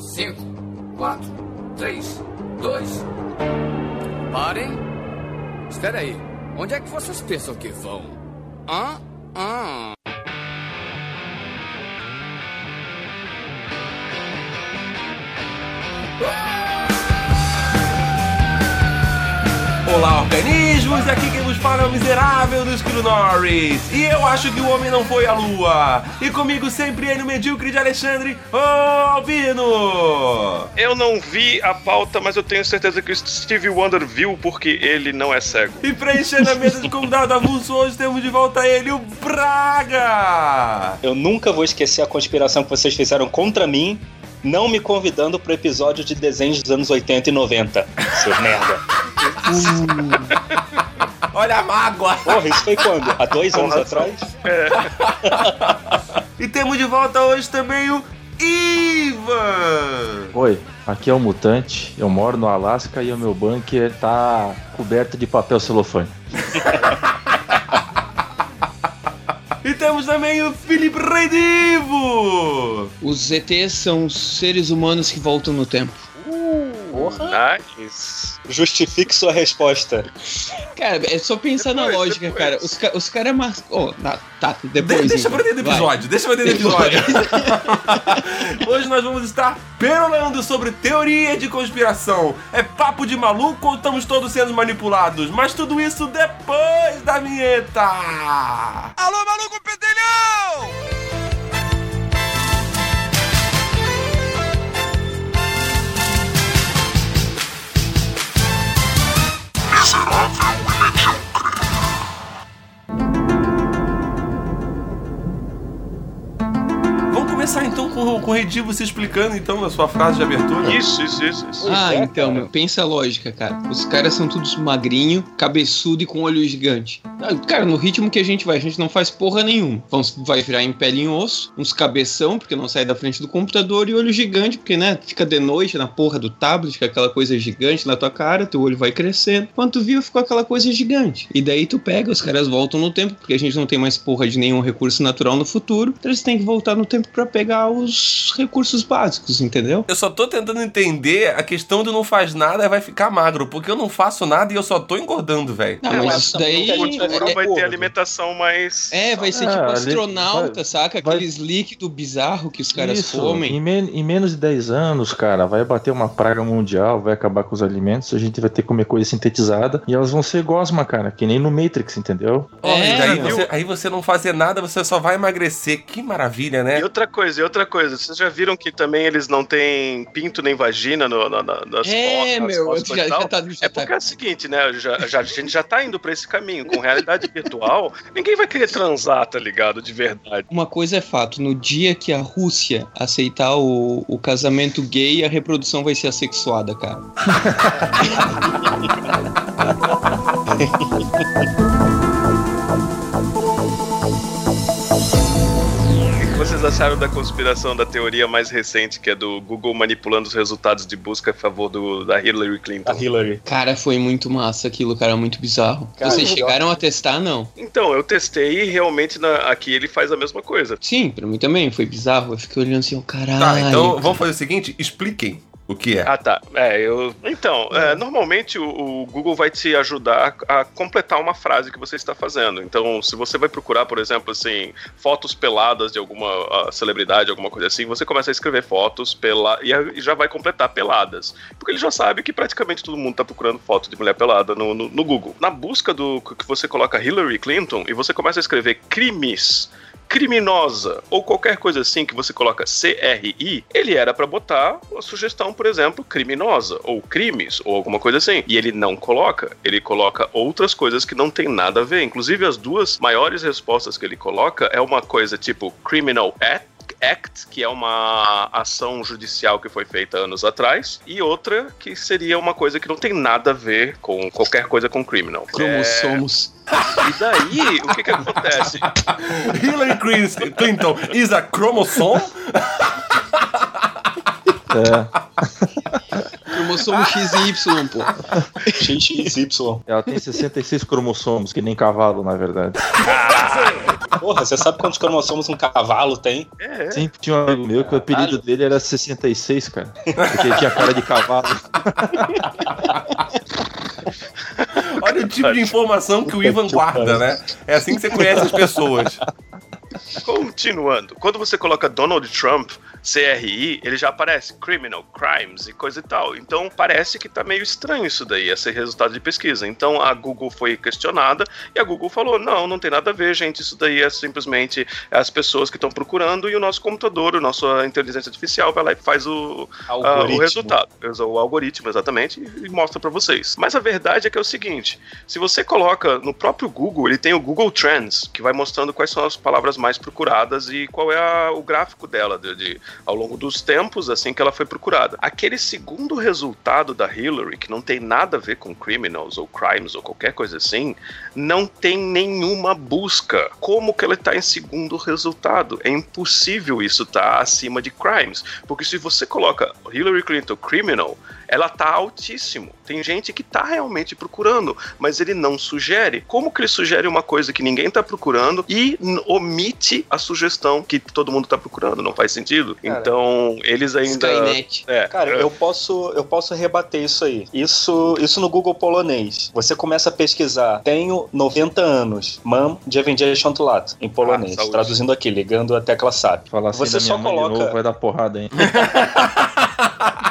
5, 4, 3, 2. Parem! Espera aí. Onde é que vocês pensam que vão? Hã? Hã? Olá, organismos! É o miserável do Escuro Norris. E eu acho que o homem não foi à lua. E comigo sempre ele, o medíocre de Alexandre, ô Albino! Eu não vi a pauta, mas eu tenho certeza que o Steve Wonder viu porque ele não é cego. E preenchendo a mesa de convidado avulso, hoje temos de volta ele, o Braga! Eu nunca vou esquecer a conspiração que vocês fizeram contra mim, não me convidando pro episódio de desenhos dos anos 80 e 90. Seu merda. Olha a mágoa! Porra, isso foi quando? Há dois anos atrás? E temos de volta hoje também o Ivan! Oi, aqui é o Mutante, eu moro no Alasca e o meu bunker tá coberto de papel celofane. E temos também o Felipe Redivo! Os ETs são seres humanos que voltam no tempo. Nice. Justifique sua resposta. Cara, é só pensar na Depois, lógica, depois. cara. Os, ca os caras. Mas... Oh, na- tá, De- depois. deixa então. pra dentro do Vai. episódio, deixa pra dentro do episódio. Hoje nós vamos estar perolando sobre teoria de conspiração. É papo de maluco ou estamos todos sendo manipulados? Mas tudo isso depois da vinheta! Alô, maluco pedelhão! Vamos começar então com, com o Redivo se explicando então na sua frase de abertura. Isso, isso, isso, isso. Ah, é, então, meu, pensa a lógica, cara. Os caras são todos magrinho, cabeçudo e com olho gigante. Ah, Cara, no ritmo que a gente vai, a gente não faz porra nenhuma. Vamos, vai virar em pele em osso, uns cabeção, porque não sai da frente do computador, e olho gigante, porque, né, fica de noite na porra do tablet, com aquela coisa gigante na tua cara, teu olho vai crescendo. Quando tu viu, ficou aquela coisa gigante. E daí tu pega, os caras voltam no tempo, porque a gente não tem mais porra de nenhum recurso natural no futuro, então eles têm que voltar no tempo pra pegar os recursos básicos, entendeu? Eu só tô tentando entender a questão do não faz nada e vai ficar magro, porque eu não faço nada e eu só tô engordando, velho. Não, É, mas isso daí. gente O futuro é- vai porra, ter alimentação mais. É, vai ser tipo ali- astronauta, vai- saca? vai- Aqueles líquidos bizarros que os caras Isso, comem. Em, men- em menos de 10 anos, cara, vai bater uma praga mundial, vai acabar com os alimentos, a gente vai ter que comer coisa sintetizada e elas vão ser gosma, cara, que nem no Matrix, entendeu? Ó, É, e daí meu. você, aí você não fazer nada, você só vai emagrecer. Que maravilha, né? E outra coisa, e outra coisa, vocês já viram que também eles não têm pinto nem vagina no, na- na- nas É, meu, costas já, já tá. Já É tá. porque é o seguinte, né? já- já- a gente já tá indo pra esse caminho. Com realidade virtual, ninguém vai querer transar, tá ligado? De verdade. Uma coisa é fato: no dia que a Rússia aceitar o, o casamento gay, a reprodução vai ser assexuada, cara. acharam da conspiração da teoria mais recente, que é do Google manipulando os resultados de busca a favor do, da Hillary Clinton? A Hillary. Cara, foi muito massa aquilo, cara, muito bizarro. Cara, Vocês eu- chegaram a testar, não? Então, eu testei e realmente na- aqui ele faz a mesma coisa. Sim, pra mim também, foi bizarro. Eu fiquei olhando assim, ó, caralho. Tá, então vamos fazer o seguinte: expliquem o que é. Ah, tá. É, eu. Então, é, normalmente o, o Google vai te ajudar a, completar uma frase que você está fazendo. Então, se você vai procurar, por exemplo, assim, fotos peladas de alguma celebridade, alguma coisa assim, você começa a escrever fotos pela e, e já vai completar peladas. Porque ele já sabe que praticamente todo mundo está procurando foto de mulher pelada no, no, no Google. Na busca do que você coloca Hillary Clinton e você começa a escrever crimes criminosa ou qualquer coisa assim que você coloca CRI, ele era pra botar a sugestão, por exemplo, criminosa ou crimes ou alguma coisa assim. E ele não coloca, ele coloca outras coisas que não tem nada a ver. Inclusive as duas maiores respostas que ele coloca é uma coisa tipo criminal act Act, que é uma ação judicial que foi feita anos atrás, e outra que seria uma coisa que não tem nada a ver com qualquer coisa com criminal. Cromossomos. É, e daí, o que que acontece? Hillary Clinton- Clinton is a chromosome? É, Cromossomo XY, pô. XXY. ela tem 66 cromossomos, que nem cavalo, na verdade. Porra, você sabe quantos cromossomos um cavalo tem? É, Sempre tinha um amigo meu que o apelido dele era 66, cara. Porque ele tinha cara de cavalo. Olha o tipo de informação que o Ivan guarda, né? É assim que você conhece as pessoas. Continuando, quando você coloca Donald Trump, CRI, ele já aparece criminal, crimes e coisa e tal. Então parece que tá meio estranho isso daí, esse resultado de pesquisa. Então a Google foi questionada e a Google falou: não, não tem nada a ver, gente. Isso daí é simplesmente as pessoas que estão procurando e o nosso computador, a nossa inteligência artificial vai lá e faz o, ah, o resultado. O algoritmo, exatamente, e mostra para vocês. Mas a verdade é que é o seguinte: se você coloca no próprio Google, ele tem o Google Trends, que vai mostrando quais são as palavras mais procuradas e qual é a, o gráfico dela de, de ao longo dos tempos, assim que ela foi procurada. Aquele segundo resultado da Hillary, que não tem nada a ver com criminals ou crimes ou qualquer coisa assim, não tem nenhuma busca. Como que ela está em segundo resultado? É impossível isso estar tá acima de crimes, porque se você coloca Hillary Clinton criminal, ela tá altíssimo. Tem gente que tá realmente procurando, mas ele não sugere. Como que ele sugere uma coisa que ninguém tá procurando e omite a sugestão que todo mundo tá procurando? Não faz sentido. Cara, então, eles ainda Skynet. É, Cara, eu posso eu posso rebater isso aí. Isso isso no Google polonês. Você começa a pesquisar. Tenho 90 anos. Mam dziewięćdziesiąt lat em polonês, ah, traduzindo aqui, ligando a tecla SAP. Falar assim Você só coloca novo, vai dar porrada, hein?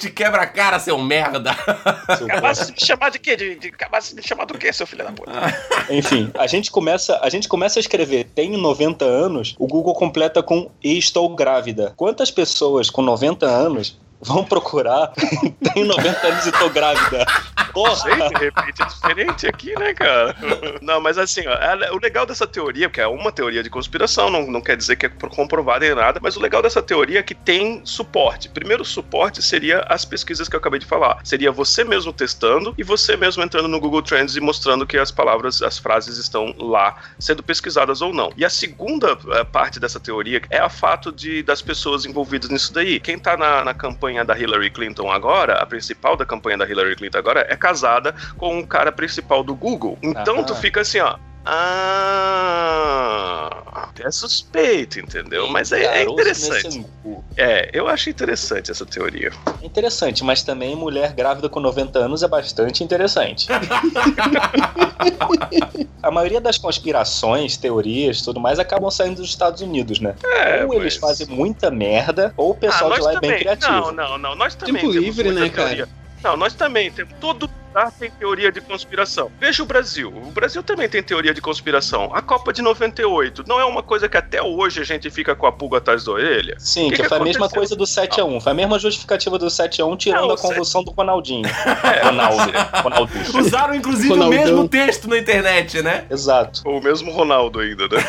Te quebra a cara, seu merda. Acabasse de me chamar de quê? De, de, acabasse de me chamar do quê, seu filho da puta? Enfim, a gente começa, a gente começa a escrever tenho 90 anos, o Google completa com estou grávida. Quantas pessoas com 90 anos vão procurar. Tenho 90 anos e tô grávida. Porra! Sei, de repente é diferente aqui, né, cara? Não, mas assim, ó, o legal dessa teoria, porque é uma teoria de conspiração, não, não quer dizer que é comprovada em nada, mas o legal dessa teoria é que tem suporte. Primeiro suporte seria as pesquisas que eu acabei de falar. Seria você mesmo testando e você mesmo entrando no Google Trends e mostrando que as palavras, as frases estão lá, sendo pesquisadas ou não. E a segunda eh, parte dessa teoria é a fato de das pessoas envolvidas nisso daí. Quem tá na, na campanha campanha da Hillary Clinton agora, a principal da campanha da Hillary Clinton agora, é casada com o cara principal do Google. Então ah, tu fica assim, ó. Ah, é suspeito, entendeu? Mas é, é interessante. É, eu acho interessante essa teoria. É interessante, mas também mulher grávida com 90 anos é bastante interessante. a maioria das conspirações, teorias, tudo mais acabam saindo dos Estados Unidos, né? É, ou mas... eles fazem muita merda, ou o pessoal ah, de lá também. é bem criativo. Não, não, não. Nós também Tempo livre, né, teoria. cara? Não, nós também temos todo lugar tem teoria de conspiração. Veja o Brasil. O Brasil também tem teoria de conspiração. A Copa de 98 não é uma coisa que até hoje a gente fica com a pulga atrás da orelha? Sim, que, que, que foi aconteceu? a mesma coisa do 7x1. Foi a mesma justificativa do 7x1, tirando não, a convulsão 7... do Ronaldinho. É, Ronaldo. Ronaldo. Usaram, inclusive, Ronaldão. o mesmo texto na internet, né? Exato. O mesmo Ronaldo ainda, né?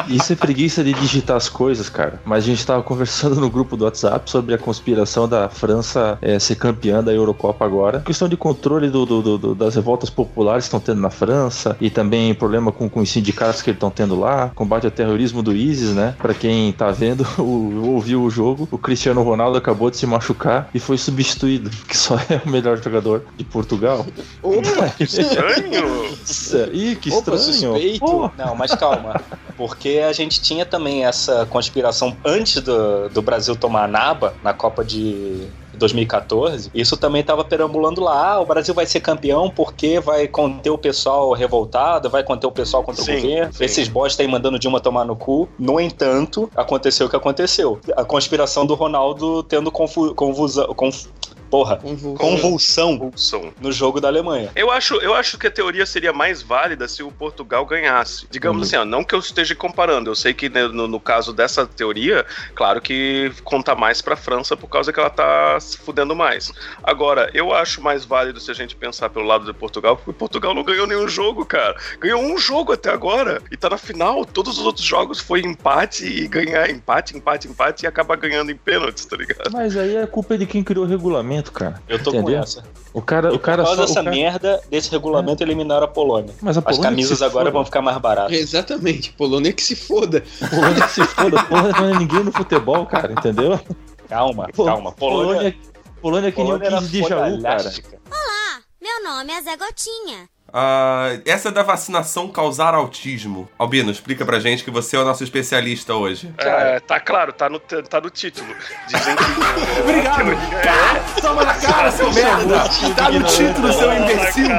Isso é preguiça de digitar as coisas, cara. Mas a gente tava conversando no grupo do WhatsApp sobre a conspiração da França é, ser campeã da Eurocopa agora. Questão de controle do, do, do, das revoltas populares que estão tendo na França e também problema com, com os sindicatos que eles estão tendo lá, combate ao terrorismo do ISIS, né? Pra quem tá vendo, o, ouviu o jogo, o Cristiano Ronaldo acabou de se machucar e foi substituído, que só é o melhor jogador de Portugal. Opa, que estranho! Ih, que estranho! Opa, suspeito. Não, mas calma. Porque a gente tinha também essa conspiração antes do, do Brasil tomar a naba na Copa de 2014, isso também estava perambulando lá. Ah, o Brasil vai ser campeão porque vai conter o pessoal revoltado, vai conter o pessoal contra sim, o governo. Sim. Esses bosta aí mandando Dilma tomar no cu. No entanto, aconteceu o que aconteceu. A conspiração do Ronaldo tendo confu confusão. Conf porra, convulsão. convulsão no jogo da Alemanha. Eu acho, eu acho que a teoria seria mais válida se o Portugal ganhasse. Digamos uhum. assim, ó, não que eu esteja comparando, eu sei que né, no, no, caso dessa teoria, claro que conta mais pra França por causa que ela tá se fudendo mais. Agora, eu acho mais válido se a gente pensar pelo lado de Portugal, porque Portugal não ganhou nenhum jogo, cara. Ganhou um jogo até agora e tá na final. Todos os outros jogos foi empate e ganhar empate, empate, empate e acabar ganhando em pênaltis, tá ligado? Mas aí é culpa de quem criou o regulamento regulamento, cara. Eu tô Entendeu? com essa. O cara, o cara Por causa só, dessa cara... merda desse regulamento, é. eliminaram a Polônia. Mas a Polônia As camisas agora foda. vão ficar mais baratas. Exatamente. Polônia que se foda. Polônia que se foda. Polônia não é ninguém no futebol, cara. Entendeu? Calma, calma. Polônia. Polônia, Polônia é que nem o 15 de Jaú, cara. Meu nome é Zé Gotinha. Ah, essa da vacinação causar autismo. Albino, explica pra gente que você é o nosso especialista hoje. É, tá claro, tá no, tá no título. Dizem que. Obrigado! É, Toma na cara, seu merda! Tá no título, seu imbecil!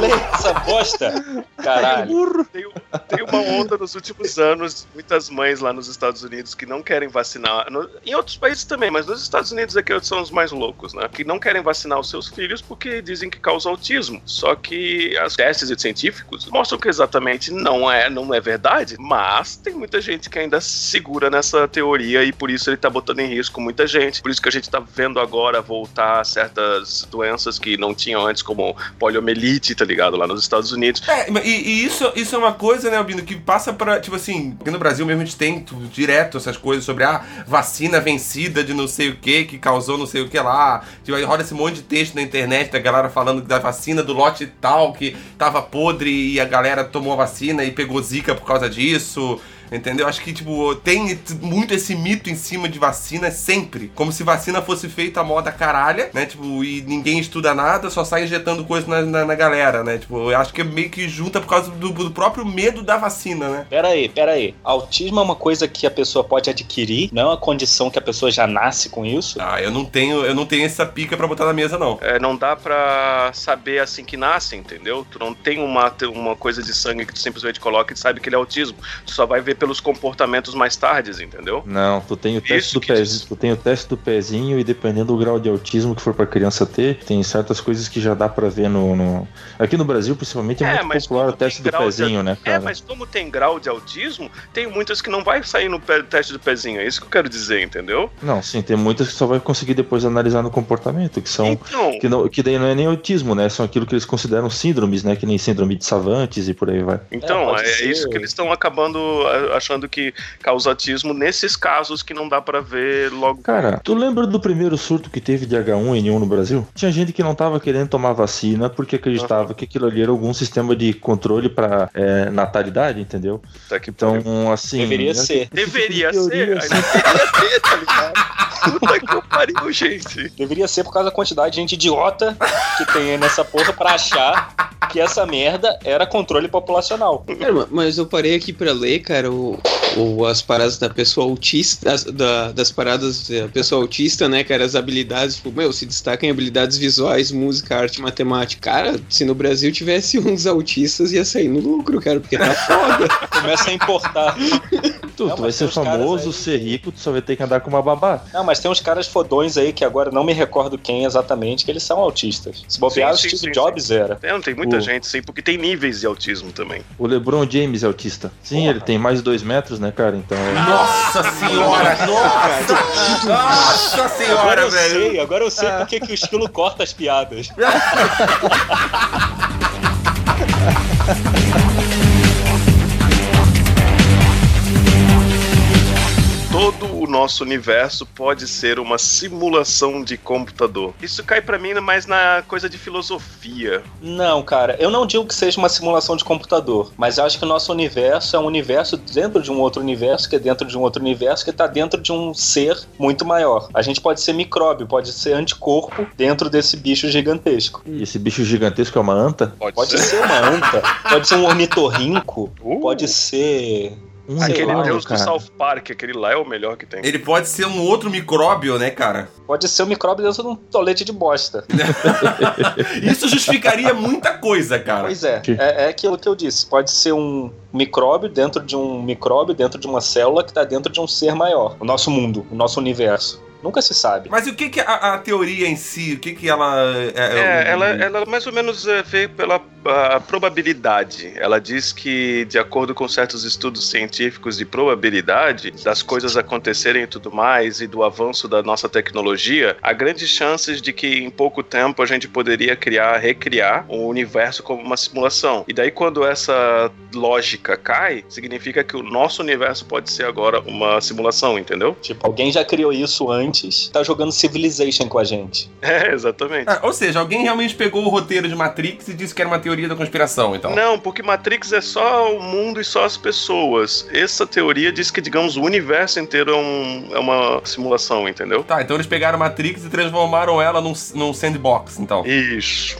Lê essa bosta. Caralho. tem, tem uma onda nos últimos anos, muitas mães lá nos Estados Unidos que não querem vacinar. no- em outros países também, mas nos Estados Unidos é que são os mais loucos, né? Que não querem vacinar os seus filhos porque dizem que causa autismo. Só que os testes científicos mostram que exatamente não é, não é verdade, mas tem muita gente que ainda segura nessa teoria e por isso ele tá botando em risco muita gente. Por isso que a gente tá vendo agora voltar certas doenças que não tinham antes, como poliomielite, tá ligado? Lá nos Estados Unidos. É, e, e isso, isso é uma coisa, né, Albino, que passa pra, tipo assim, aqui no Brasil mesmo a gente tem tu- direto essas coisas sobre a vacina vencida de não sei o que, que causou não sei o que lá. Tipo, aí rola esse monte de texto na internet da galera falando da vacina do lote tal, que tava podre e a galera tomou a vacina e pegou zika por causa disso. Entendeu? Acho que, tipo, tem muito esse mito em cima de vacina sempre. Como se vacina fosse feita a moda caralha, né? Tipo, e ninguém estuda nada, só sai injetando coisa na, na, na galera, né? Tipo, eu acho que é meio que junta por causa do, do próprio medo da vacina, né? Pera aí, pera aí. Autismo é uma coisa que a pessoa pode adquirir, não é uma condição que a pessoa já nasce com isso. Ah, eu não tenho, eu não tenho essa pica pra botar na mesa, não. É, não dá pra saber assim que nasce, entendeu? Tu não tem uma, uma coisa de sangue que tu simplesmente coloca e sabe que ele é autismo. Tu só vai ver pelos comportamentos mais tardes, entendeu? Não, tu tem o teste Isso do que pezinho, tu tem o teste do pezinho e dependendo do grau de autismo que for pra criança ter, tem certas coisas que já dá pra ver no, no- aqui no Brasil principalmente é, É, muito mas popular o como tem teste do grau de- pezinho, né, É, cara? mas como tem grau de autismo, tem muitas que não vai sair no pé- teste do pezinho. É isso que eu quero dizer, entendeu? Não, sim, tem muitas que só vai conseguir depois analisar no comportamento, que são Então, que, não, que daí não é nem autismo, né? São aquilo que eles consideram síndromes, né? Que nem síndrome de Savantes e por aí vai. então é, ser. isso que eles estão acabando ah, achando que causa autismo nesses casos que não dá pra ver logo. Cara, tu lembra do primeiro surto que teve de H1N1 no Brasil? Tinha gente que não tava querendo tomar vacina porque acreditava que aquilo ali era algum sistema de controle pra é, natalidade, entendeu? Tá que pariu. Então, assim. Deveria esse- ser. Deveria teoria, ser, assim, deveria ser, tá ligado? Puta que eu pariu, gente. Deveria ser por causa da quantidade de gente idiota que tem nessa porra pra achar que essa merda era controle populacional. Cara, ma- mas eu parei aqui pra ler, cara, o, o- as paradas da pessoa autista, as- da- das paradas da pessoa autista, né, cara, as habilidades, tipo, meu, se destacam em habilidades visuais, música, arte, matemática. Cara, se no Brasil tivesse uns autistas, ia sair no lucro, cara, porque tá foda. Começa a importar. tu, Não, tu vai ser famoso, aí ser rico, tu só vai ter que andar com uma babá. Não, mas tem uns caras fodões aí que agora não me recordo quem exatamente, que eles são autistas. Se bobear, Sim, o Steve sim, Jobs era. É, não, tem muita O- gente, sim, porque tem níveis de autismo também. O LeBron James é autista. Sim, ele tem mais de dois metros, né, cara? Então. é- Nossa senhora! Nossa! Nossa Agora senhora, eu velho! sei, agora eu sei por que que o esquilo corta as piadas. Todo o nosso universo pode ser uma simulação de computador. Isso cai pra mim mais na coisa de filosofia. Não, cara, eu não digo que seja uma simulação de computador, mas eu acho que o nosso universo é um universo dentro de um outro universo, que é dentro de um outro universo, que tá dentro de um ser muito maior. A gente pode ser micróbio, pode ser anticorpo dentro desse bicho gigantesco. E esse bicho gigantesco é uma anta? Pode, Pode ser. ser uma anta, pode ser um ornitorrinco, Uh, pode ser. Um Aquele lá, deus cara. do South Park, aquele lá é o melhor que tem. Ele pode ser um outro micróbio, né, cara? Pode ser um micróbio dentro de um tolete de bosta. Isso justificaria muita coisa, cara. Pois é, é, é aquilo que eu disse. Pode ser um micróbio dentro de um micróbio, dentro de uma célula que está dentro de um ser maior. O nosso mundo, o nosso universo. Nunca se sabe. Mas o que que a, a teoria em si, o que que ela... É, ela, ela mais ou menos é, vê pela a probabilidade. Ela diz que, de acordo com certos estudos científicos de probabilidade, das coisas acontecerem e tudo mais, e do avanço da nossa tecnologia, há grandes chances de que em pouco tempo a gente poderia criar, recriar o universo como uma simulação. E daí, quando essa lógica cai, significa que o nosso universo pode ser agora uma simulação, entendeu? Tipo, alguém já criou isso antes, tá jogando Civilization com a gente. É, exatamente. Ah, ou seja, alguém realmente pegou o roteiro de Matrix e disse que era uma teoria da conspiração, então. Não, porque Matrix é só o mundo e só as pessoas. Essa teoria diz que, digamos, o universo inteiro é, um- é uma simulação, entendeu? Tá, então eles pegaram Matrix e transformaram ela num, num sandbox, então. Isso.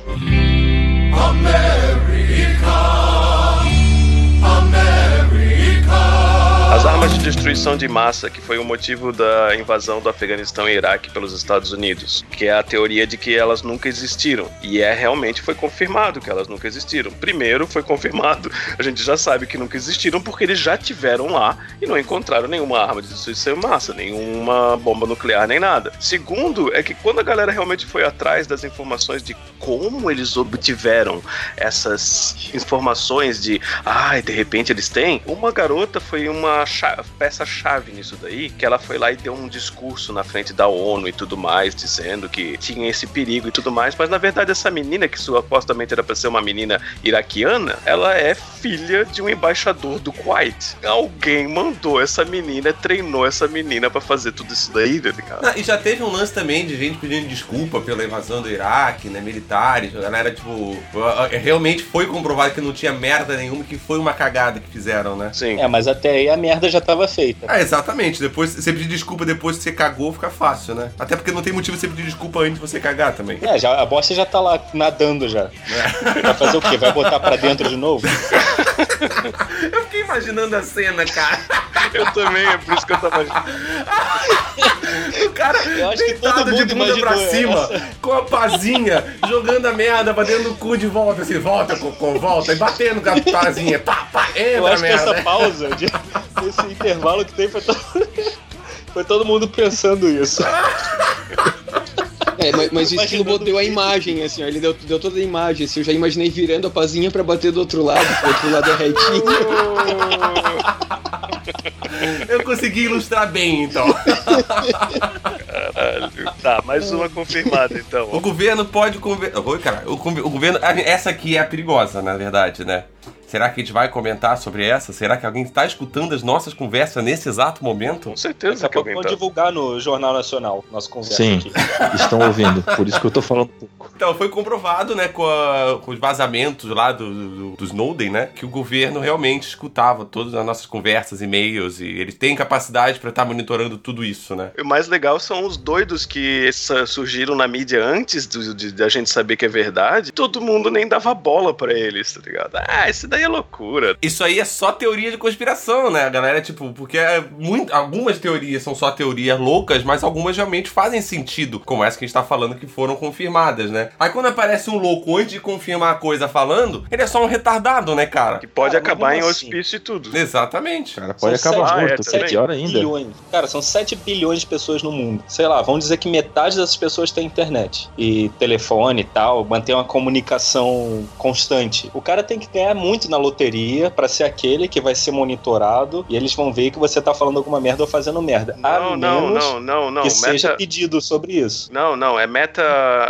As armas de destruição de massa, que foi o motivo da invasão do Afeganistão e Iraque pelos Estados Unidos, que é a teoria de que elas nunca existiram. E é realmente foi confirmado que elas nunca existiram. Primeiro, foi confirmado, a gente já sabe que nunca existiram porque eles já tiveram lá e não encontraram nenhuma arma de destruição de massa, nenhuma bomba nuclear, nem nada. Segundo, é que quando a galera realmente foi atrás das informações de como eles obtiveram essas informações de, ai, de repente eles têm, uma garota foi uma peça-chave nisso daí, que ela foi lá e deu um discurso na frente da ONU e tudo mais, dizendo que tinha esse perigo e tudo mais, mas na verdade essa menina, que supostamente era pra ser uma menina iraquiana, ela é filha de um embaixador do Kuwait. Alguém mandou essa menina, treinou essa menina pra fazer tudo isso daí, tá ligado? Não, e já teve um lance também de gente pedindo desculpa pela invasão do Iraque, né? Militares, a galera, tipo, realmente foi comprovado que não tinha merda nenhuma, que foi uma cagada que fizeram, né? Sim. É, mas até aí a merda já tava feita. É, exatamente. Depois, você pedir desculpa depois que você cagou, fica fácil, né? Até porque não tem motivo você pedir desculpa antes de você cagar também. É, já, a bosta já tá lá nadando já. Vai fazer o quê? Vai botar pra dentro de novo? Eu fiquei imaginando a cena, cara. Eu também, é por isso que eu tava. O cara Eu acho que todo deitado de bunda pra cima, com a pazinha, jogando a merda pra dentro do cu de volta, assim, volta, cocô, volta, e batendo com a pazinha, pá, pá, entra Eu acho que merda. essa pausa, de- esse intervalo que tem, foi todo, foi todo mundo pensando isso. É, mas, mas o estilo deu a imagem, assim, ó, ele deu, deu toda a imagem, assim, eu já imaginei virando a pazinha pra bater do outro lado, porque o outro lado é retinho. Eu consegui ilustrar bem, então. Caralho. Tá, mais uma confirmada O então. governo pode conversar. Oi, cara. O, o governo. Essa aqui é a perigosa, na verdade, né? Será que a gente vai comentar sobre essa? Será que alguém está escutando as nossas conversas nesse exato momento? Com certeza Daqui a que pouco alguém vão tá. divulgar no Jornal Nacional nossa conversa Sim, aqui. estão ouvindo. Por isso que eu tô falando pouco. Então, foi comprovado, né, com, a- com os vazamentos lá do, do, do Snowden, né, que o governo realmente escutava todas as nossas conversas, e-mails, e eles têm capacidade para estar monitorando tudo isso, né? O mais legal são os doidos que essa- surgiram na mídia antes do- de, da gente saber que é verdade. Todo mundo nem dava bola pra eles, tá ligado? Ah, isso daí é loucura. Isso aí é só teoria de conspiração, né, a galera? Tipo, porque é muito, algumas teorias são só teorias loucas, mas algumas realmente fazem sentido, como essa que a gente tá falando que foram confirmadas, né? Aí quando aparece um louco antes de confirmar a coisa falando, ele é só um retardado, né, cara? Que pode Cara, acabar em assim- hospício e tudo. Exatamente. Cara, pode São acabar sete- morto, Ah, é, pior ainda. Bilhões. Cara, são 7 bilhões de pessoas no mundo. Sei lá, vamos dizer que metade dessas pessoas tem internet e telefone e tal, manter uma comunicação constante. O cara tem que ganhar muito na loteria pra ser aquele que vai ser monitorado e eles vão ver que você tá falando alguma merda ou fazendo merda. Não, a não, menos não, não, não. que seja Meta. pedido sobre isso. Não, não, é meta.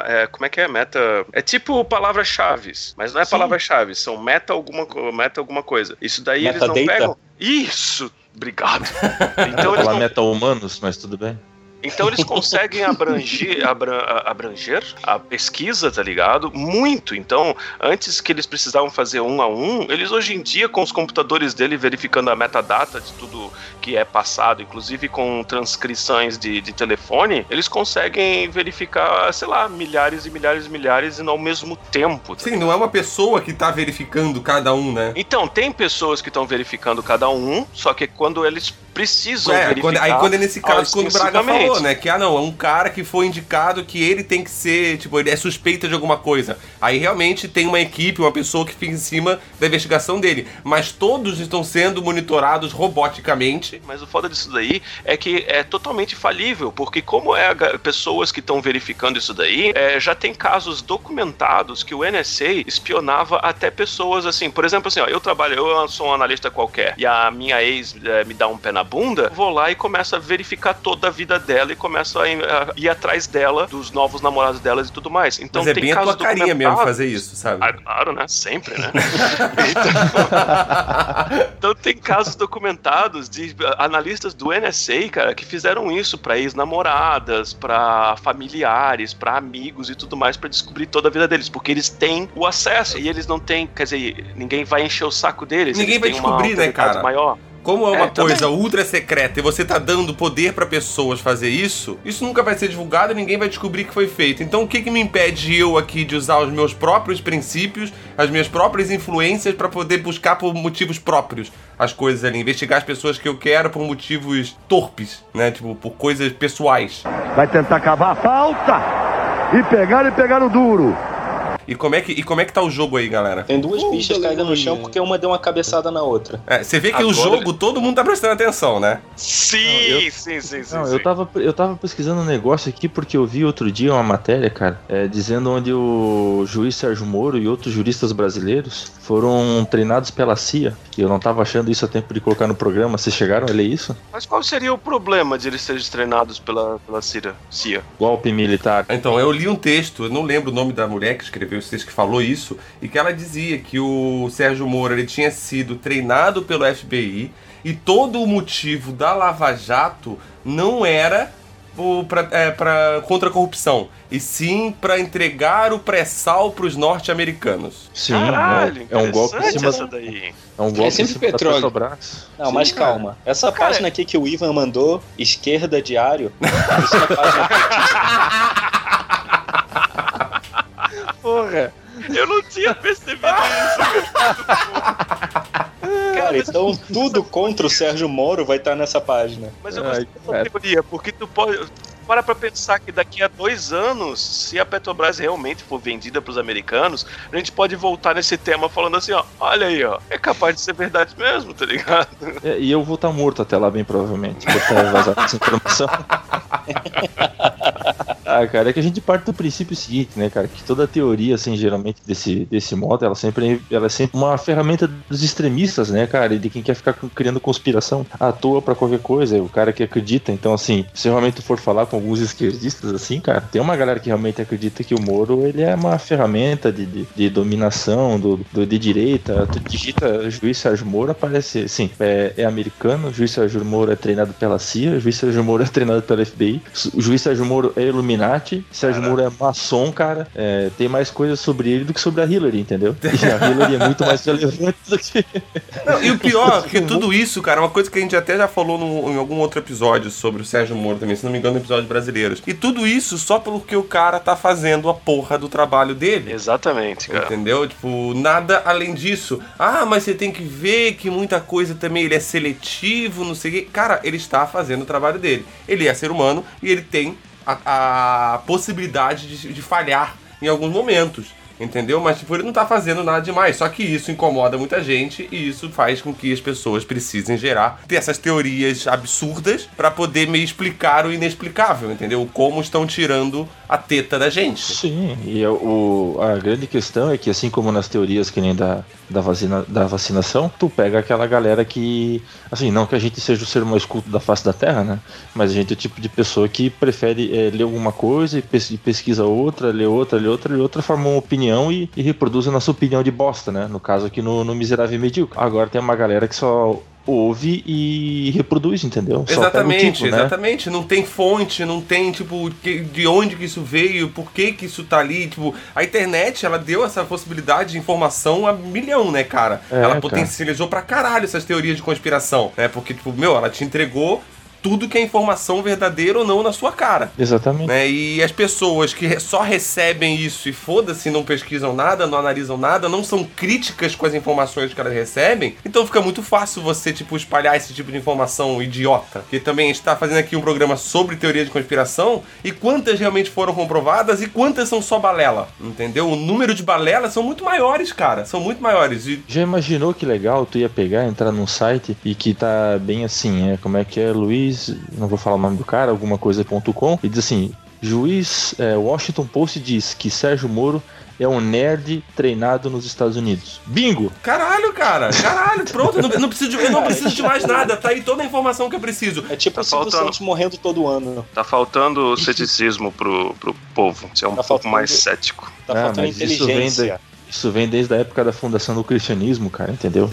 é, como é que é? Meta. É tipo palavras-chave, mas não é Sim. palavras-chave, são meta alguma, meta alguma coisa. Isso daí eles não Metadata? pegam. Isso! Obrigado. Então eles, Falar não- meta-humanos, mas tudo bem. Então eles conseguem abranger, abra- a- abranger a pesquisa, tá ligado? Muito. Então, antes que eles precisavam fazer um a um, eles hoje em dia, com os computadores dele verificando a metadata de tudo que é passado, inclusive com transcrições de, de telefone, eles conseguem verificar, sei lá, milhares e milhares e milhares e ao mesmo tempo. tá Sim, não é uma pessoa que tá verificando cada um, né? Então, tem pessoas que estão verificando cada um, só que quando eles precisam É, verificar... quando- aí quando é nesse caso, quando o Braga extensivamente. Falou, né? Que, ah, não, é um cara que foi indicado que ele tem que ser, tipo, ele é suspeita de alguma coisa. Aí realmente tem uma equipe, uma pessoa que fica em cima da investigação dele. Mas todos estão sendo monitorados roboticamente. Mas o foda disso daí é que é totalmente falível, porque como é a pessoas que estão verificando isso daí, é, já tem casos documentados que o NSA espionava até pessoas assim. Por exemplo, assim, ó, eu trabalho, eu sou um analista qualquer e a minha ex é, me dá um pé na bunda, vou lá e começo a verificar toda a vida dela e começo a, ir- a atrás dela, dos novos namorados delas e tudo mais. Então Mas é tem bem a casos tua carinha mesmo fazer isso, sabe? ah, claro, né? Sempre, né? Então tem casos documentados de analistas do NSA, cara, que fizeram isso pra ex-namoradas, pra familiares, pra amigos e tudo mais pra descobrir toda a vida deles, porque eles têm o acesso e eles não têm, quer dizer, ninguém vai encher o saco deles. Ninguém vai descobrir, né, cara? Maior. Como é uma É, também. coisa ultra secreta e você tá dando poder pra pessoas fazer isso, isso nunca vai ser divulgado e ninguém vai descobrir que foi feito. Então o que que me impede eu aqui de usar os meus próprios princípios, as minhas próprias influências pra poder buscar por motivos próprios as coisas ali, investigar as pessoas que eu quero por motivos torpes, né? Tipo, por coisas pessoais. Vai tentar cavar a falta e pegar e pegar no duro. E como é que, e como é que tá o jogo aí, galera? Tem duas Puta bichas caídas no chão porque uma deu uma cabeçada na outra. É, você vê que o Agora- jogo todo mundo tá prestando atenção, né? Sim, Não, eu- sim, sim, sim. Não, sim. eu tava, eu tava pesquisando um negócio aqui porque eu vi outro dia uma matéria, cara, é, dizendo onde o juiz Sérgio Moro e outros juristas brasileiros foram treinados pela CIA. E eu não tava achando isso a tempo de colocar no programa. Vocês chegaram a ler isso? Mas qual seria o problema de eles serem treinados pela, pela CIA? CIA? Golpe militar. Então, eu li um texto, eu não lembro o nome da mulher que escreveu texto que falou isso, e que ela dizia que o Sérgio Moro ele tinha sido treinado pelo FBI e todo o motivo da Lava Jato não era o pra, é, pra- contra a corrupção, e sim para entregar o pré-sal para os norte-americanos. Sim, Caralho, é, é um golpe em cima, essa daí. é um golpe sempre em cima petróleo. Não, Sim, mas cara. calma. Essa Cara, página aqui que o Ivan mandou, esquerda diário, é página. Porra. Eu não tinha percebido isso. Cara, então tudo contra o Sérgio Moro vai estar nessa página. Mas eu gostei dessa teoria, porque tu pode. Para pra pensar que daqui a dois anos, se a Petrobras realmente for vendida pros americanos, a gente pode voltar nesse tema falando assim, ó, olha aí, ó, é capaz de ser verdade mesmo, tá ligado? É, e eu vou estar morto até lá, bem provavelmente, por ter vazado essa informação. ah, cara, é que a gente parte do princípio seguinte, né, cara, que toda teoria, assim, geralmente desse, desse modo, ela sempre, ela é sempre uma ferramenta dos extremistas, né, cara, e de quem quer ficar criando conspiração à toa pra qualquer coisa, o cara que acredita. Então, assim, se realmente for falar com alguns esquerdistas, assim, cara, tem uma galera que realmente acredita que o Moro, ele é uma ferramenta de, de, de dominação do, do, de direita. Tu digita juiz Sérgio Moro, aparece, sim, é, é americano, juiz Sérgio Moro é treinado pela CIA, juiz Sérgio Moro é treinado pela FBI, juiz Sérgio Moro é Illuminati, Sérgio Moro é maçom, cara. É, tem mais coisas sobre ele do que sobre a Hillary, entendeu? E a Hillary é muito mais relevante do que. Não, e o pior, que tudo isso, cara, é uma coisa que a gente até já falou no- em algum outro episódio sobre o Sérgio Moro também, se não me engano, episódios brasileiros. E tudo isso só pelo que o cara tá fazendo a porra do trabalho dele. Exatamente, cara. Entendeu? Tipo, nada além disso. Ah, mas você tem que ver que muita coisa também ele é seletivo, não sei o quê. Cara, ele está fazendo o trabalho dele. Ele é ser humano e ele tem a, a possibilidade de, de falhar em alguns momentos. Entendeu? Mas, tipo, ele não tá fazendo nada demais. Só que isso incomoda muita gente e isso faz com que as pessoas precisem gerar ter essas teorias absurdas pra poder me explicar o inexplicável, entendeu? Como estão tirando a teta da gente. Sim, e o, a grande questão é que, assim como nas teorias que nem da, da, vacina, da vacinação, tu pega aquela galera que, assim, não que a gente seja o ser mais culto da face da Terra, né? Mas a gente é o tipo de pessoa que prefere é, ler alguma coisa e pes- pesquisa outra, lê outra, lê outra, lê outra, forma uma opinião e, e reproduz a nossa opinião de bosta, né? No caso aqui no, no Miserável e Medíocre. Agora tem uma galera que só ouve e reproduz, entendeu? Exatamente, título, né? exatamente. Não tem fonte, não tem, tipo, de onde que isso veio, por que que isso tá ali. Tipo, a internet, ela deu essa possibilidade de informação a milhão, né, cara? É, ela cara. potencializou pra caralho essas teorias de conspiração, né? Porque, tipo, meu, ela te entregou tudo que é informação verdadeira ou não na sua cara. Exatamente. Né? E as pessoas que só recebem isso e foda-se, não pesquisam nada, não analisam nada, não são críticas com as informações que elas recebem, então fica muito fácil você, tipo, espalhar esse tipo de informação idiota. Porque também a gente tá fazendo aqui um programa sobre teoria de conspiração e quantas realmente foram comprovadas e quantas são só balela, entendeu? O número de balelas são muito maiores, cara, são muito maiores. E Já imaginou que legal tu ia pegar, entrar num site e que tá bem assim, é, como é que é, Luiz, não vou falar o nome do cara, alguma coisa.com, e diz assim, juiz, é, Washington Post diz que Sérgio Moro é um nerd treinado nos Estados Unidos. Bingo! Caralho, cara, caralho, pronto, não, não preciso de- eu não preciso de mais nada, tá aí toda a informação que eu preciso. É tipo Tá o faltando. Santos morrendo todo ano. Tá faltando ceticismo pro, pro povo. Ser um Tá pouco faltando- mais cético. Tá Ah, faltando mas isso vem inteligência. Isso vem desde a época da fundação do cristianismo, cara, entendeu?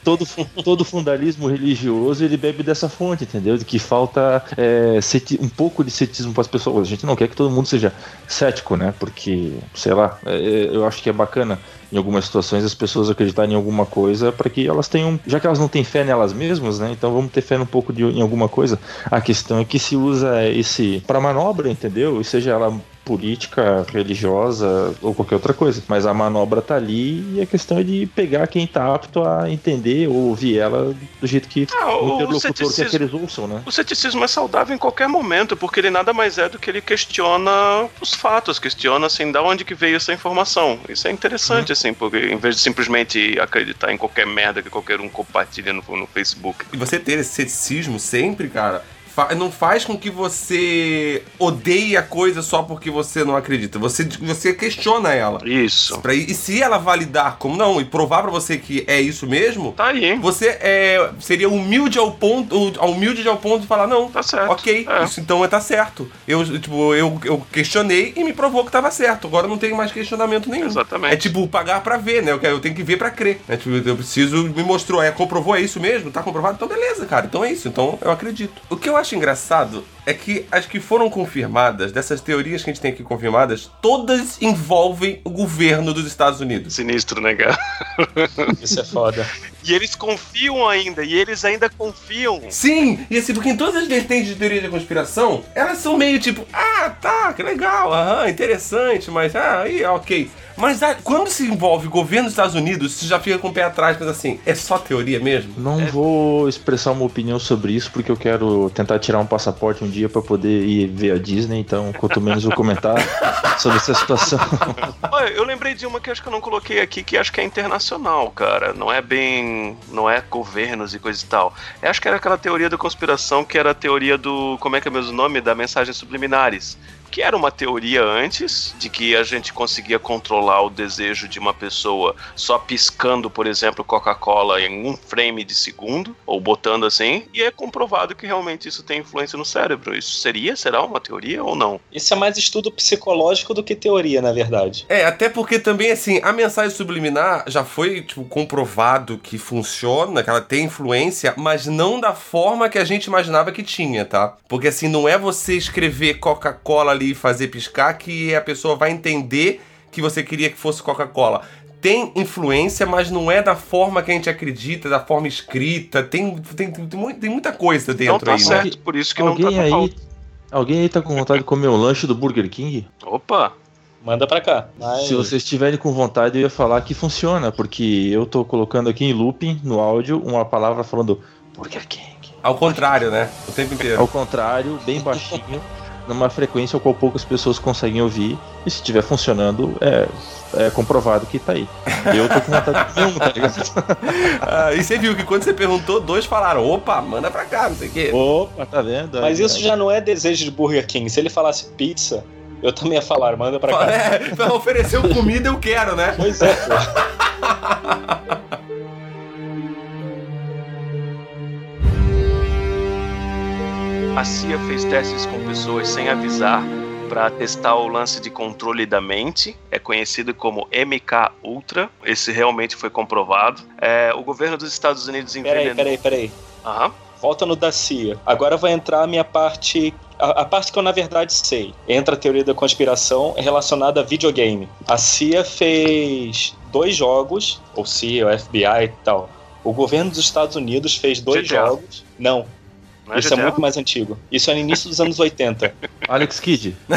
Então, todo, todo fundarismo religioso ele bebe dessa fonte, entendeu? De que falta é, um pouco de ceticismo para as pessoas. A gente não quer que todo mundo seja cético, né? Porque, sei lá, é, eu acho que é bacana em algumas situações, as pessoas acreditarem em alguma coisa para que elas tenham, já que elas não têm fé nelas mesmas, né? Então vamos ter fé um pouco de, em alguma coisa. A questão é que se usa esse para manobra, entendeu? E seja ela política, religiosa ou qualquer outra coisa. Mas a manobra tá ali e a questão é de pegar quem tá apto a entender ou ouvir ela do jeito que Ah, o interlocutor ceticismo- quer que eles ouçam, né? O ceticismo é saudável em qualquer momento, porque ele nada mais é do que ele questiona os fatos, questiona assim, da onde que veio essa informação. Isso é interessante, assim, porque em vez de simplesmente acreditar em qualquer merda que qualquer um compartilha no, no Facebook. E você ter esse ceticismo sempre, cara, fa- não faz com que você odeie a coisa só porque você não acredita. Você, você questiona ela. Isso. Pra- e se ela validar como não e provar pra você que é isso mesmo, Tá aí. você é, seria humilde ao ponto, humilde ao ponto de falar não, Tá certo. ok, É. isso então tá certo. Eu tipo eu, eu questionei e me provou que tava certo. Agora não tem mais questionamento nenhum. Exatamente. É tipo pagar pra ver, né? Eu, eu tenho que ver pra crer. né? Tipo, eu preciso me mostrou, é comprovou é isso mesmo, tá comprovado, então beleza, cara. Então é isso. Então eu acredito. O que eu acho engraçado é que as que foram confirmadas, dessas teorias que a gente tem aqui confirmadas, todas envolvem o governo dos Estados Unidos. Sinistro, né, cara? Isso é foda. E eles confiam ainda, e eles ainda confiam. Sim, e assim, porque em todas as vertentes de teoria da conspiração, elas são meio tipo, ah, tá, que legal, aham, interessante, mas ah, aí, ok. Mas ah, quando se envolve o governo dos Estados Unidos, você já fica com o pé atrás, mas assim, é só teoria mesmo? Não vou expressar uma opinião sobre isso porque eu quero tentar tirar um passaporte um dia pra poder ir ver a Disney, então quanto menos eu comentar sobre essa situação. Olha, eu lembrei de uma que acho que eu não coloquei aqui, que acho que é internacional, cara. Não é bem. Não é governos e coisa e tal. Eu acho que era aquela teoria da conspiração que era a teoria do. Como é que é mesmo o nome? Da mensagens subliminares. Que era uma teoria antes de que a gente conseguia controlar o desejo de uma pessoa só piscando, por exemplo, Coca-Cola em um frame de segundo, ou botando assim, e é comprovado que realmente isso tem influência no cérebro. Isso seria? Será uma teoria ou não? Isso é mais estudo psicológico do que teoria, na verdade. É, até porque também, assim, a mensagem subliminar já foi, tipo, comprovado que funciona, que ela tem influência, mas não da forma que a gente imaginava que tinha, tá? Porque, assim, não é você escrever Coca-Cola ali e fazer piscar que a pessoa vai entender que você queria que fosse Coca-Cola. Tem influência, mas não é da forma que a gente acredita, da forma escrita. Tem, tem, tem, tem muita coisa Não dentro tá aí, né? certo, por isso que não alguém tá aí, falta. alguém aí tá com vontade de comer o lanche do Burger King? Opa! Manda pra cá. Mas... Se vocês estiverem com vontade, eu ia falar que funciona, porque eu tô colocando aqui em looping no áudio uma palavra falando Burger King. Ao contrário, né? O tempo inteiro. Ao contrário, bem baixinho, numa frequência ao qual poucas pessoas conseguem ouvir. E se estiver funcionando, é, é comprovado que tá aí. Eu tô com vontade de comer um, tá ligado? Ah, e você viu que quando você perguntou, dois falaram: opa, manda pra cá, não sei o quê. Opa, tá vendo? Mas Aí, isso aí. já não é desejo de Burger King. Se ele falasse pizza, eu também ia falar, manda pra cá. É, pra ofereceu comida, eu quero, né? Pois é, A CIA fez testes com pessoas sem avisar para testar o lance de controle da mente. É conhecido como MK Ultra. Esse realmente foi comprovado. É, o governo dos Estados Unidos Peraí, envenenou. peraí, peraí. Aham. Volta no da CIA. Agora vai entrar a minha parte. A, a parte que eu na verdade sei. Entra a teoria da conspiração relacionada a videogame. A CIA fez dois jogos, ou CIA, ou FBI e tal. O governo dos Estados Unidos fez dois GTA. jogos. Não, Não é isso é GTA? muito mais antigo. Isso é no início dos anos 80. Alex Kidd. Não,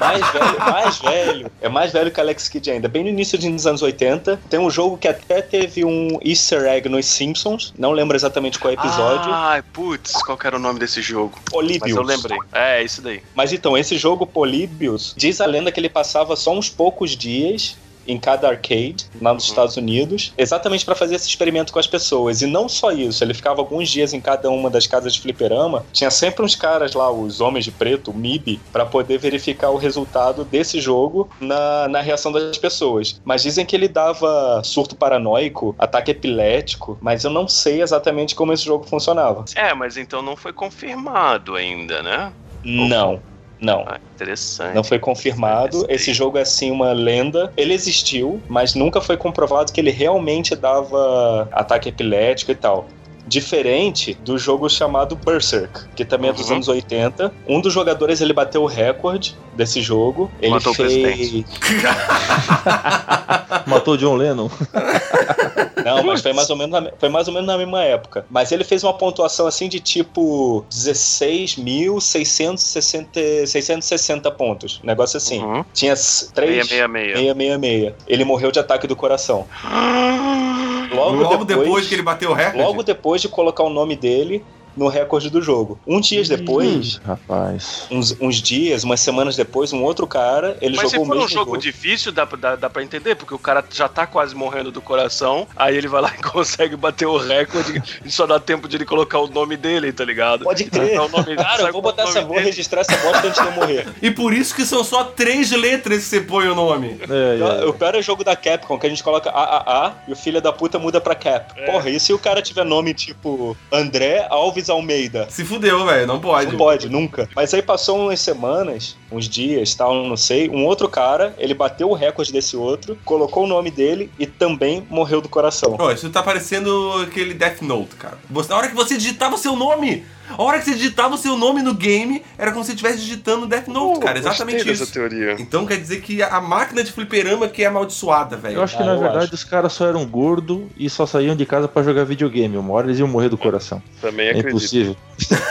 mais velho, mais velho. É mais velho que Alex Kidd ainda. Bem no início dos anos 80. Tem um jogo que até teve um easter egg nos Simpsons. Não lembro exatamente qual episódio. Ai, putz, qual que era o nome desse jogo? Mas Polybius. eu lembrei. É, isso daí. Mas então, esse jogo Polybius, diz a lenda que ele passava só uns poucos dias em cada arcade lá nos Estados Unidos, exatamente para fazer esse experimento com as pessoas. E não só isso, ele ficava alguns dias em cada uma das casas de fliperama. Tinha sempre uns caras lá, os homens de preto, o MIB, para poder verificar o resultado desse jogo na, na reação das pessoas. Mas dizem que ele dava surto paranoico, ataque epilético, mas eu não sei exatamente como esse jogo funcionava. É, mas então não foi confirmado ainda, né? Não, não. Ah, interessante. Não foi confirmado. Esse jogo é assim uma lenda. Ele existiu, mas nunca foi comprovado que ele realmente dava ataque epilético e tal. Diferente do jogo chamado Berserk, que também é dos Uhum. anos 80. Um dos jogadores ele bateu o recorde desse jogo. Ele Matou o fez. Matou o John Lennon. Não, mas foi mais, ou menos na, foi mais ou menos na mesma época. Mas ele fez uma pontuação assim de tipo 16.660 660 pontos. Um negócio assim. Uhum. Tinha s- três. 666. 666. Ele morreu de ataque do coração. Logo, Logo depois, depois, que ele bateu o recorde. Logo depois de colocar o nome dele no recorde do jogo. Um dias depois, Rapaz. uns, uns dias, umas semanas depois, um outro cara, ele Mas se jogou o for um mesmo jogo, jogo. difícil, dá, pra- dá, dá pra entender, porque o cara já tá quase morrendo do coração, aí ele vai lá e consegue bater o recorde e só dá tempo de ele colocar o nome dele, tá ligado? Pode crer. Então, o nome- Cara, vou é o botar essa, vou registrar essa bosta antes de eu morrer. E por isso que são só três letras que você põe o nome. É, é, O pior é jogo da Capcom, que a gente coloca AAA e o filho da puta muda pra Cap. É. Porra, e se o cara tiver nome tipo André Alves Almeida? Se fudeu, velho. Não pode. Não pode, nunca. Mas aí passou umas semanas, uns dias, tal, não sei. Um outro cara, ele bateu o recorde desse outro, colocou o nome dele e também morreu do coração. Ó, isso tá parecendo aquele Death Note, cara. Você- Na hora que você digitava o seu nome, a hora que você digitava o seu nome no game, era como se você estivesse digitando Death Note, cara. Exatamente isso. teoria. Então quer dizer que a máquina de fliperama que é amaldiçoada, velho. Eu acho que Ah, na verdade acho. os caras só eram gordos e só saíam de casa pra jogar videogame. Uma hora eles iam morrer do coração. Também É acredito. impossível.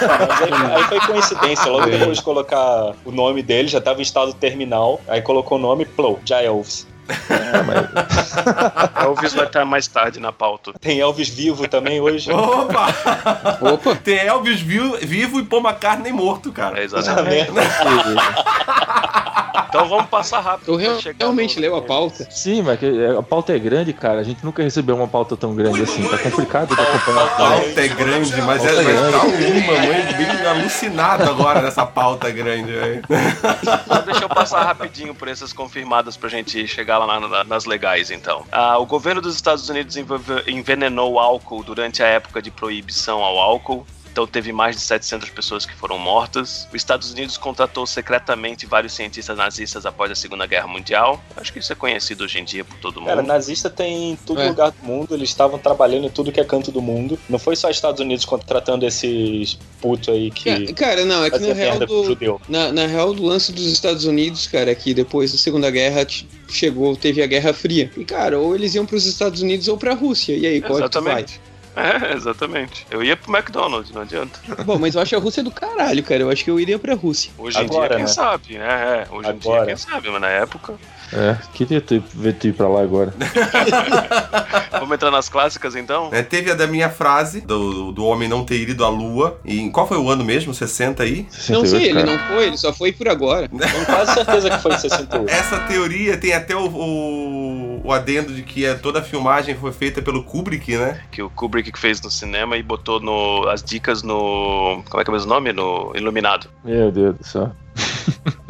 Aí, aí foi coincidência. Logo depois de colocar o nome dele, já tava em estado terminal. Aí colocou o nome, Plow, já Elvis. É, mas Elvis vai estar mais tarde na pauta. Tem Elvis vivo também hoje. Opa! Opa! Tem Elvis vivo, vivo e Paul McCartney morto, cara. É, exatamente. Então vamos passar rápido. Eu pra real- realmente leu a pauta. Sim, mas é, a pauta é grande, cara. A gente nunca recebeu uma pauta tão grande assim. Tá complicado de acompanhar. A pauta é grande, mas Pauta é, grande. mas tá uma mãe bem alucinado agora nessa pauta grande, velho. Só deixa eu passar rapidinho por essas confirmadas pra gente chegar lá na- na- nas legais, então. Ah, o governo dos Estados Unidos envenenou o álcool durante a época de proibição ao álcool. Então teve mais de 700 pessoas que foram mortas. Os Estados Unidos contratou secretamente vários cientistas nazistas após a Segunda Guerra Mundial. Acho que isso é conhecido hoje em dia por todo mundo. Cara, nazista tem em todo É. lugar do mundo, eles estavam trabalhando em tudo que é canto do mundo. Não foi só Estados Unidos contratando esses putos aí que Ca- Cara, não, é que na real, do, judeu. na, na real do lance dos Estados Unidos, cara, é que depois da Segunda Guerra chegou, teve a Guerra Fria. E, cara, ou eles iam pros Estados Unidos ou pra Rússia. E aí, qual é que tu vai? Exatamente. É, exatamente. Eu ia pro McDonald's, não adianta. Bom, mas eu acho a Rússia do caralho, cara. Eu acho que eu iria pra Rússia. Hoje em Agora, dia, quem né? sabe, né? É, hoje em dia, Agora. quem sabe, mas na época. É, queria tu, ver tu ir pra lá agora. Vamos entrar nas clássicas então? Né, teve a da minha frase, do, do homem não ter ido à lua. E em qual foi o ano mesmo? 60 aí? não 68, sei, ele cara. não foi, ele só foi por agora. Tenho quase certeza que foi em 68. Essa teoria tem até o, o, o adendo de que é, toda a filmagem foi feita pelo Kubrick, né? Que o Kubrick que fez no cinema e botou no, as dicas no. Como é que é o mesmo nome? No Iluminado. Meu Deus do céu.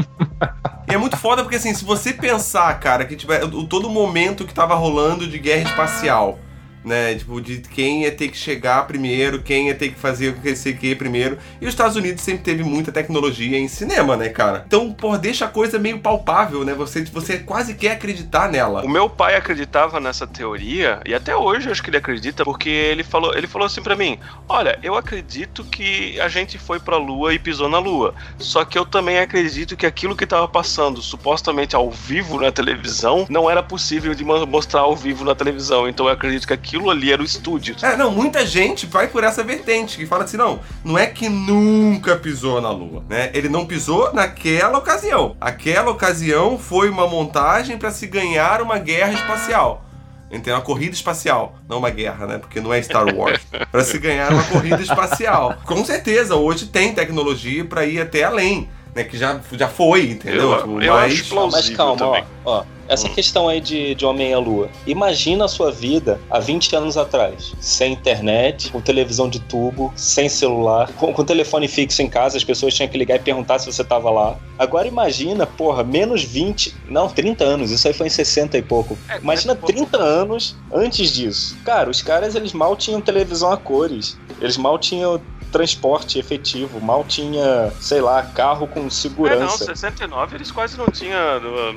É muito foda porque, assim, se você pensar, cara, que tiver o, todo momento que tava rolando de guerra espacial, né? Tipo, de quem ia ter que chegar primeiro, quem ia ter que fazer o que sei que primeiro. E os Estados Unidos sempre teve muita tecnologia em cinema, né, cara? Então, pô, deixa a coisa meio palpável, né? Você, você quase quer acreditar nela. O meu pai acreditava nessa teoria, e até hoje eu acho que ele acredita, porque ele falou, ele falou assim pra mim: Olha, eu acredito que a gente foi pra lua e pisou na lua. Só que eu também acredito que aquilo que tava passando supostamente ao vivo na televisão não era possível de mo- mostrar ao vivo na televisão. Então eu acredito que aquilo ali era o estúdio. É, não, muita gente vai por essa vertente, que fala assim, não, não é que nunca pisou na Lua, né? Ele não pisou naquela ocasião. Aquela ocasião foi uma montagem para se ganhar uma guerra espacial. Entendeu? Uma corrida espacial. Não uma guerra, né? Porque não é Star Wars. Para se ganhar uma corrida espacial. Com certeza, hoje tem tecnologia para ir até além. Né, que já, já foi, entendeu? Eu- Tipo, eu mas- acho plausível Mas calma, também. ó, ó. Essa questão aí de, de Homem à Lua. Imagina a sua vida há 20 anos atrás. Sem internet, com televisão de tubo, sem celular, com, com telefone fixo em casa, as pessoas tinham que ligar e perguntar se você tava lá. Agora imagina, porra, menos 20. Não, 30 anos. Isso aí foi em 60 e pouco. É, Imagina 40 e pouco. 30 anos antes disso. Cara, os caras eles mal tinham televisão a cores. Eles mal tinham transporte efetivo. Mal tinha, sei lá, carro com É, não, segurança. 69 eles quase não tinham uh,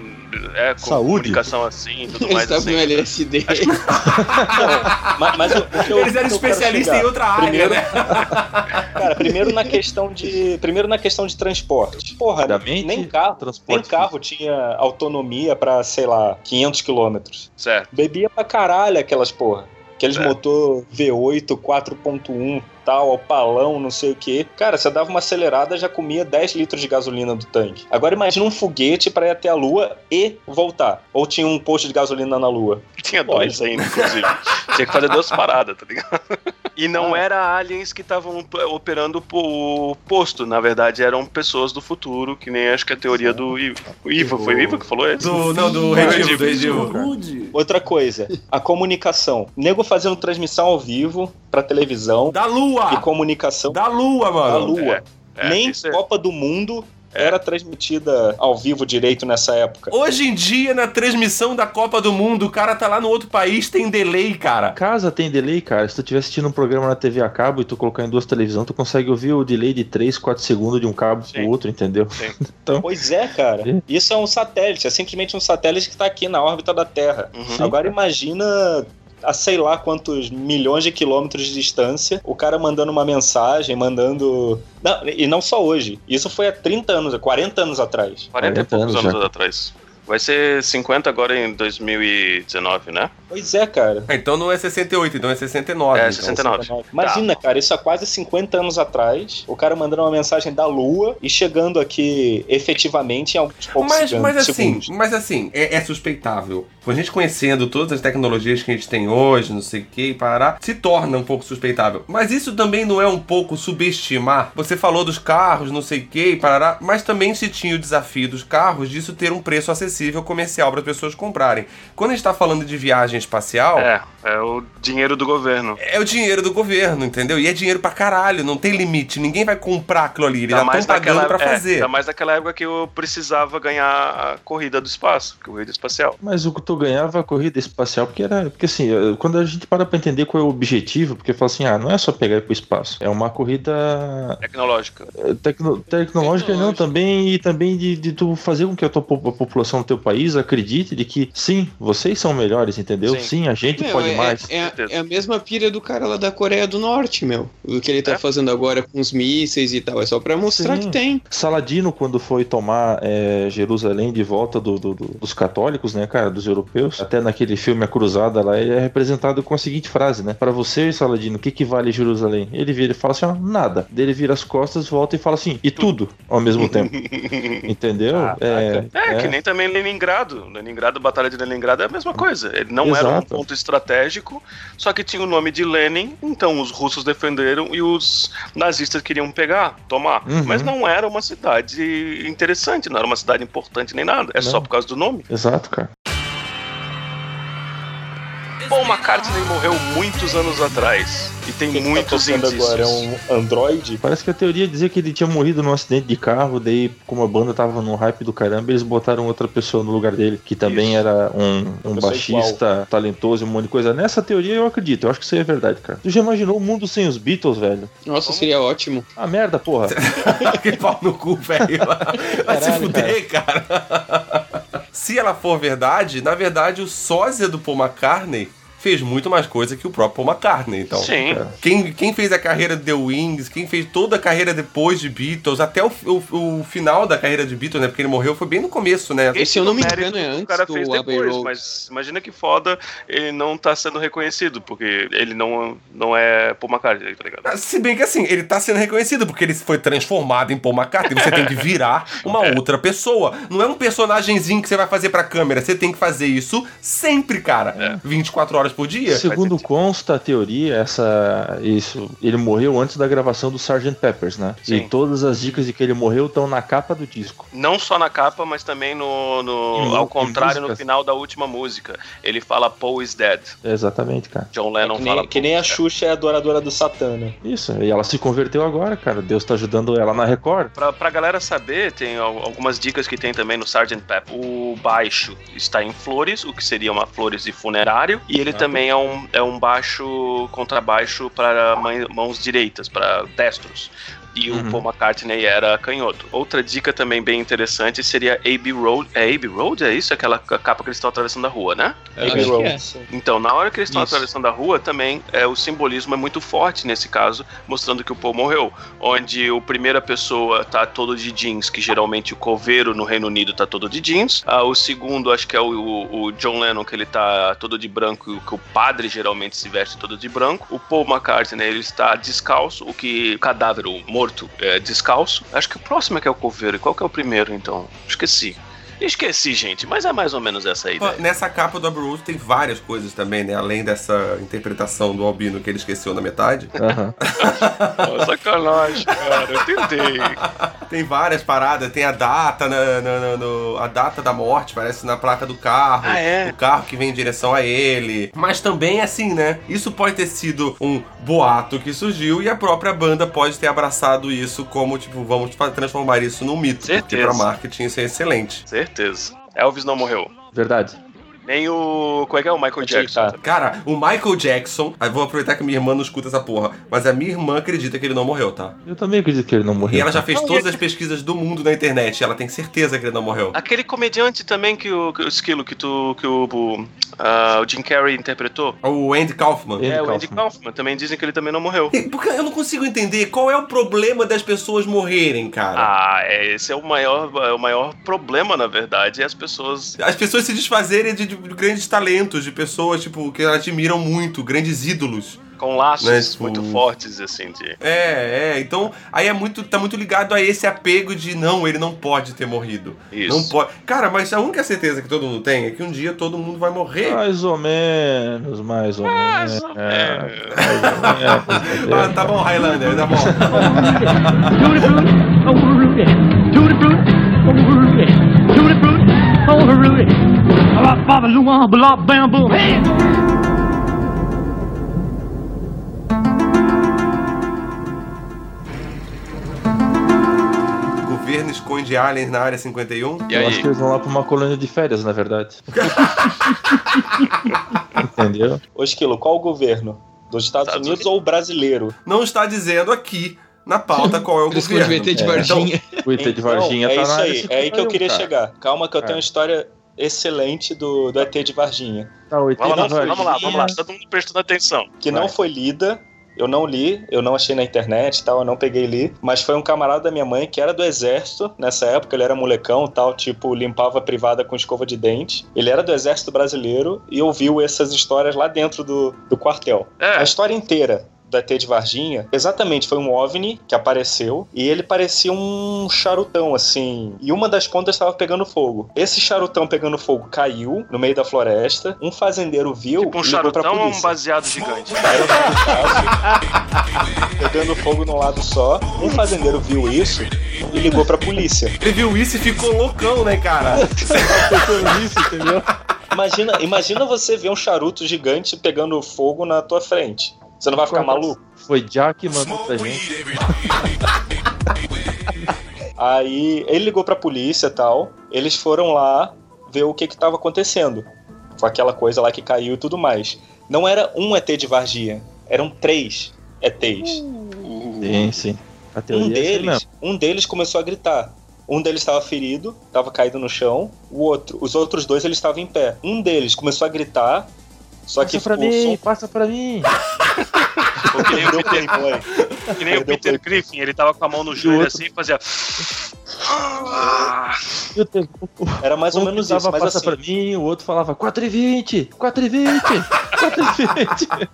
é, Saúde. comunicação assim e tudo Eles mais. estavam Assim. no LSD. Não, mas, mas o, o que eu, Eles eram que especialistas em outra área, Primeiro- né? Cara, primeiro na questão de. Primeiro na questão de transporte. Porra, nem carro. Nem carro tinha autonomia pra, sei lá, 500 quilômetros. Certo. Bebia pra caralho aquelas porra. Aqueles É. motor V8 4.1 tal, ao palão, não sei o que. Cara, você dava uma acelerada, já comia 10 litros de gasolina do tanque. Agora imagina um foguete pra ir até a Lua e voltar. Ou tinha um posto de gasolina na Lua. Tinha dois ainda, inclusive. Tinha que fazer duas paradas, tá ligado? E não Ah. era aliens que estavam operando o posto, na verdade eram pessoas do futuro, que nem acho que a teoria do I- o Iva, foi o Iva que falou isso? Do, não, do Sim, Redivo, do sim, Redivo. Outra coisa, a comunicação. Nego fazendo transmissão ao vivo pra televisão Da e Lua! comunicação Da Lua, da mano. Lua. É, Nem isso é- Copa do Mundo era transmitida ao vivo direito nessa época. Hoje em dia, na transmissão da Copa do Mundo, o cara tá lá no outro país, tem delay, cara. Casa tem delay, cara. Se tu estiver assistindo um programa na TV a cabo e tu colocar em duas televisões, tu consegue ouvir o delay de 3, 4 segundos de um cabo Sim. pro outro, entendeu? Pois é, cara. Sim. Isso é um satélite, é simplesmente um satélite que tá aqui na órbita da Terra. Uhum. Agora imagina a sei lá quantos milhões de quilômetros de distância, o cara mandando uma mensagem, mandando. Não, e não só hoje. Isso foi há 30 anos, 40 anos atrás. 40 e 40 poucos anos anos atrás. Vai ser 50 agora em 2019, né? Pois é, cara. Ah, Então não é 68, então é 69. É, então. 69. Imagina, cara, isso há quase 50 anos atrás, o cara mandando uma mensagem da Lua e chegando aqui efetivamente em alguns poucos Mas, segundos- mas assim, segundos. mas assim, é, é suspeitável. A gente conhecendo todas as tecnologias que a gente tem hoje, não sei o que, parar, se torna um pouco suspeitável. Mas isso também não é um pouco subestimar? Você falou dos carros, não sei o que, parará, mas também se tinha o desafio dos carros disso ter um preço acessível comercial para as pessoas comprarem. Quando a gente tá falando de viagem espacial, É, é o dinheiro do governo. é o dinheiro do governo, entendeu? E é dinheiro pra caralho, não tem limite. Ninguém vai comprar aquilo ali, eles já estão pagando pra é, fazer. ainda mais naquela época que eu precisava ganhar a corrida do espaço, corrida espacial. Mas o que tu ganhava a corrida espacial, porque era. Porque assim, quando a gente para pra entender qual é o objetivo, porque fala assim, ah, não é só pegar ir pro espaço. É uma corrida Tecnológica. tecno- tecnológica e não Tecnológica. também e também de, de tu fazer com que a tua po- a população teu país acredite de que sim, vocês são melhores, entendeu? Sim. Sim, a gente Meu, pode é, mais. é- certeza. é a mesma pira do cara lá da Coreia do Norte, meu. O que ele tá É. fazendo agora com os mísseis e tal. É só pra mostrar Sim. que tem. Saladino, quando foi tomar eh, Jerusalém de volta do- do- do- dos católicos, né, cara, dos europeus, até naquele filme A Cruzada lá, ele é representado com a seguinte frase, né? Para você, Saladino, o que, que vale Jerusalém? Ele vira e fala assim, ó, nada. Daí Ele vira as costas, volta e fala assim, e tudo ao mesmo tempo. Entendeu? é, É, que nem também Leningrado. Leningrado, a Batalha de Leningrado é a mesma coisa. Ele não era um Exato. ponto estratégico, só que tinha o nome de Lenin, então os russos defenderam e os nazistas queriam pegar, tomar. Uhum. Mas não era uma cidade interessante, não era uma cidade importante nem nada. É só Não. por causa do nome. Exato, cara. Paul McCartney morreu muitos anos atrás e tem Quem tá muitos indícios. agora é um Android. Parece que a teoria dizia que ele tinha morrido num acidente de carro, daí, como a banda tava num hype do caramba, eles botaram outra pessoa no lugar dele, que também Isso. era um, um baixista talentoso e um monte de coisa. Nessa teoria eu acredito, eu acho que isso aí é verdade, cara. Tu já imaginou o mundo sem os Beatles, velho? Nossa, seria ótimo. Ah, merda, porra. que pau no cu, velho. Vai se fuder, cara. Se ela for verdade, na verdade o sósia do Paul McCartney fez muito mais coisa que o próprio Paul McCartney. Então, Sim. quem, quem fez a carreira de The Wings, quem fez toda a carreira depois de Beatles, até o, o, o final da carreira de Beatles, né? Porque ele morreu foi bem no começo, né? Esse, se eu não me engano, é que antes o cara fez depois, mas imagina que foda ele não tá sendo reconhecido, porque ele não, não é Paul McCartney, tá ligado? Ah, Se bem que assim, ele tá sendo reconhecido porque ele foi transformado em Paul McCartney. Você tem que virar uma outra pessoa. Não é um personagemzinho que você vai fazer pra câmera. Você tem que fazer isso sempre, cara. 24 horas por dia. Segundo consta a teoria, essa isso, ele morreu antes da gravação do Sgt. Peppers, né? Sim. E todas as dicas de que ele morreu estão na capa do disco. Não só na capa, mas também no, no- Em- ao contrário no final da última música. Ele fala Paul is dead. É exatamente, cara. John Lennon Que fala nem, que nem a Xuxa é adoradora do Satã, né? Isso, e ela se converteu agora, cara. Deus tá ajudando ela na Record. Pra, pra galera saber, tem al- algumas dicas que tem também no Sgt. Pep. O baixo está em flores, o que seria uma flores de funerário, e ele também é um, é um baixo contrabaixo para mãos direitas, para destros. E o Uhum. Paul McCartney era canhoto. Outra dica também bem interessante seria Abbey Road. É Abbey Road? É isso? Aquela ca- capa que eles estão atravessando a rua, né? Eu Abbey Road, é. Então, na hora que eles estão atravessando a rua, também é, o simbolismo é muito forte nesse caso, mostrando que o Paul morreu. Onde o primeira pessoa tá todo de jeans, que geralmente o coveiro no Reino Unido tá todo de jeans. Ah, o segundo, acho que é o, o- o John Lennon, que ele tá todo de branco, que o padre geralmente se veste todo de branco. O Paul McCartney, ele está descalço, o que o cadáver, o morto, é descalço. Acho que o próximo é que é o coveiro. Qual que é o primeiro, então? Esqueci. Esqueci, gente, mas é mais ou menos essa a ideia. Nessa capa do Road tem várias coisas também, né? Além dessa interpretação do Albino que ele esqueceu na metade. Aham. Ó, sacanagem, cara. Eu tentei. Tem várias paradas, tem a data na, na- na- no- a data da morte, parece na placa do carro. Ah, é? O carro que vem em direção a ele. Mas também assim, né? Isso pode ter sido um boato que surgiu e a própria banda pode ter abraçado isso como, tipo, vamos transformar isso num mito. Porque Certeza. pra marketing isso é excelente. Certeza. Elvis não morreu. Verdade. Nem o. Como é que é o Michael Jackson? tá? Cara, o Michael Jackson. Aí vou aproveitar que minha irmã não escuta essa porra. Mas a minha irmã acredita que ele não morreu, tá? Eu também acredito que ele não morreu. E ela já fez Não, todas as pesquisas do mundo na internet. Ela tem certeza que ele não morreu. Aquele comediante também que o, que o esquilo que tu. que o. o, ah, o Jim Carrey interpretou. O Andy Kaufman. Andy é, o Andy Kaufman. Kaufman. Também dizem que ele também não morreu. E- Porque eu não consigo entender qual é o problema das pessoas morrerem, cara. Ah, é, esse é o maior, é o maior problema, na verdade, é as pessoas. As pessoas se desfazerem de, de grandes talentos, de pessoas, tipo, que elas admiram muito, grandes ídolos. com laços Né, tipo- muito fortes, assim, de. É, é. Então, aí é muito, tá muito ligado a esse apego de não, ele não pode ter morrido. Isso. Não pode. Cara, mas a única certeza que todo mundo tem é que um dia todo mundo vai morrer. Mais ou menos, mais ou Mais menos. ou É, menos. mais ou menos? Ah, tá bom, Highlander, tá bom. O governo esconde aliens na área 51. E Eu aí? acho que eles vão lá pra uma colônia de férias, na verdade. Entendeu? Ô, Esquilo, qual o governo? Dos Estados, Estados Unidos, ou o brasileiro? Não está dizendo aqui na pauta qual é o isso eu governo. devia ter de É, Varginha. O ET de Então, Varginha é tá isso na área aí, é aí que eu 51, queria cara. chegar. Calma que eu É. tenho uma história excelente do, do ET de Varginha. Tá, o ET Vamos lá, Varginha. vamos lá, vamos lá. Todo mundo prestando atenção. Que Vai. não foi lida, eu não li, eu não achei na internet e tal, eu não peguei e li, mas foi um camarada da minha mãe que era do exército, nessa época ele era molecão tal, tipo, limpava a privada com escova de dente. Ele era do exército brasileiro e ouviu essas histórias lá dentro do, do quartel. É. A história inteira do ET de Varginha, exatamente, foi um OVNI que apareceu e ele parecia um charutão, assim, e uma das pontas estava pegando fogo. Esse charutão pegando fogo caiu no meio da floresta, um fazendeiro viu Tipo um e charutão ou um baseado gigante? Era um pegando fogo num lado só. Um fazendeiro viu isso e ligou pra polícia. Ele viu isso e ficou loucão, né, cara? isso, entendeu? Imagina, imagina você ver um charuto gigante pegando fogo na tua frente. Você não vai ficar maluco? Foi Jack que mandou pra gente. Aí ele ligou pra polícia e tal. Eles foram lá ver o que que tava acontecendo. Com aquela coisa lá que caiu e tudo mais. Não era um ET de Varginha, eram três ETs. Sim, sim. A Um é deles, mesmo. um deles começou a gritar. Um deles estava ferido, estava caído no chão. O outro, os outros dois eles estavam em pé. Um deles começou a gritar, só que Passa pra o mim, som passa pra mim. Ou que nem o Peter, que nem o Peter Griffin, ele tava com a mão no joelho outro- assim e fazia. Era mais ou um menos isso, mas passa assim, pra mim, o outro falava 4,20, 4,20, 4,20.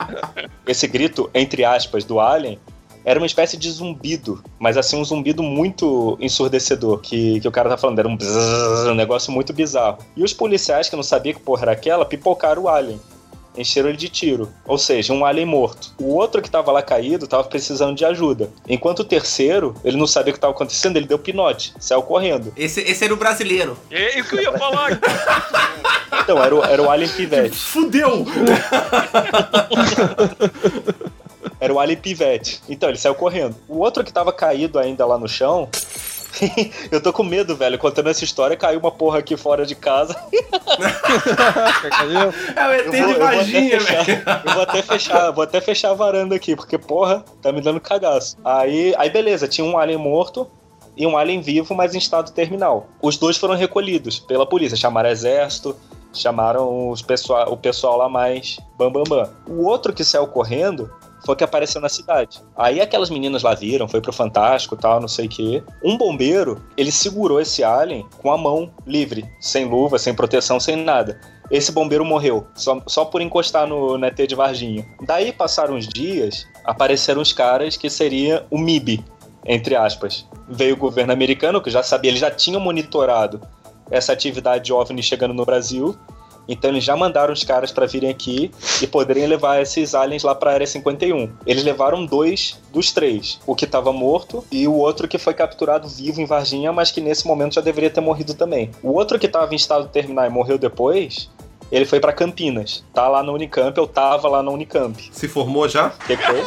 esse grito, entre aspas, do Alien, era uma espécie de zumbido, mas assim, um zumbido muito ensurdecedor, que, que o cara tá falando, era um, bzzz, um negócio muito bizarro. E os policiais que não sabiam que porra era aquela, pipocaram o Alien. Encheram ele de tiro. Ou seja, um alien morto. O outro que tava lá caído tava precisando de ajuda. Enquanto o terceiro, ele não sabia o que tava acontecendo, ele deu pinote, saiu correndo. Esse, esse era o brasileiro. E o que eu ia falar? Então, era o, era o alien pivete. Fudeu! Era o Alien Pivete. Então, ele saiu correndo. O outro que tava caído ainda lá no chão, Eu tô com medo, velho. Contando essa história, caiu uma porra aqui fora de casa. É o ET Eu de vou, eu vou até Varginha, fechar, velho. eu vou até fechar, vou até fechar a varanda aqui, porque, porra, tá me dando cagaço. Aí, aí beleza, tinha um alien morto e um alien vivo, mas em estado terminal. Os dois foram recolhidos pela polícia, chamaram exército, chamaram os pessoal, o pessoal lá mais bam bam bam. O outro que saiu correndo foi que apareceu na cidade. Aí aquelas meninas lá viram, foi pro Fantástico tal, não sei o quê. Um bombeiro, ele segurou esse alien com a mão livre, sem luva, sem proteção, sem nada. Esse bombeiro morreu, só, só por encostar no, no ET de Varginha. Daí passaram uns dias, apareceram os caras que seria o MIB, entre aspas. Veio o governo americano, que já sabia, eles já tinham monitorado essa atividade OVNI chegando no Brasil. Então eles já mandaram os caras para virem aqui e poderem levar esses aliens lá para a área 51. Eles levaram dois dos três, o que estava morto e o outro que foi capturado vivo em Varginha, mas que nesse momento já deveria ter morrido também. O outro que estava em estado terminal e morreu depois, ele foi para Campinas. Tá lá na Unicamp, eu tava lá na Unicamp. Se formou já? O que que foi?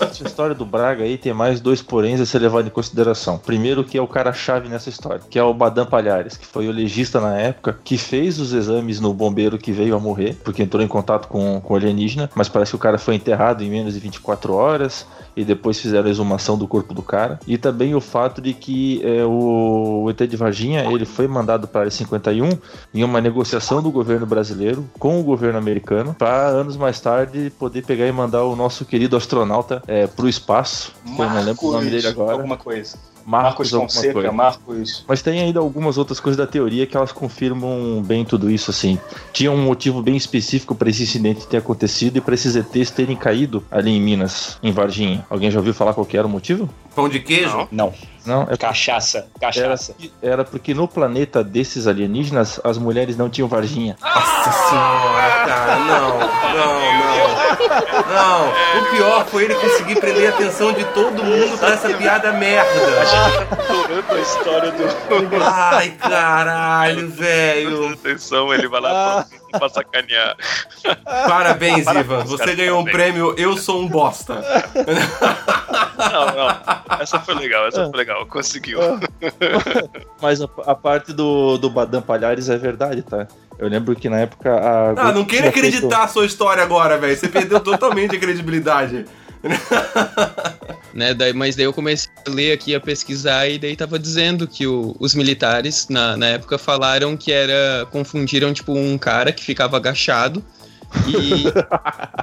Essa história do Braga aí tem mais dois poréns a ser levado em consideração. Primeiro que é o cara-chave nessa história, que é o Badam Palhares, que foi o legista na época, que fez os exames no bombeiro que veio a morrer, porque entrou em contato com, com alienígena, mas parece que o cara foi enterrado em menos de 24 horas, e depois fizeram a exumação do corpo do cara. E também o fato de que é, o, o ET de Varginha ele foi mandado para a área 51 em uma negociação do governo brasileiro com o governo americano para anos mais tarde poder pegar e mandar o nosso querido astronauta é, para o espaço. que eu não lembro o nome dele agora. Alguma coisa. Marcos, Marcos Fonseca, coisa. Marcos. Mas tem ainda algumas outras coisas da teoria que elas confirmam bem tudo isso, assim. Tinha um motivo bem específico para esse incidente ter acontecido e para esses ETs terem caído ali em Minas, em Varginha. Alguém já ouviu falar qual que era o motivo? Pão de queijo? Não. Não, é Cachaça. era, Cachaça. era porque no planeta desses alienígenas as mulheres não tinham Varginha. Nossa senhora, cara, não, não, não. Não, o pior foi ele conseguir prender a atenção de todo mundo pra essa piada merda. A história do. Ai, caralho, velho. Atenção, ele vai lá pra, pra sacanear. Parabéns, Ivan. Você cara, ganhou um prêmio Eu Sou um Bosta. Não, não. Essa foi legal, essa foi legal. Conseguiu. Mas a, a parte do, do Badam Palhares é verdade, tá? Eu lembro que na época a. Ah, não queira feito- acreditar a sua história agora, velho. Você perdeu totalmente a credibilidade. né? Daí, mas daí eu comecei a ler aqui, a pesquisar, e daí tava dizendo que o- os militares, na, na época, falaram que era. confundiram, tipo, um cara que ficava agachado. E,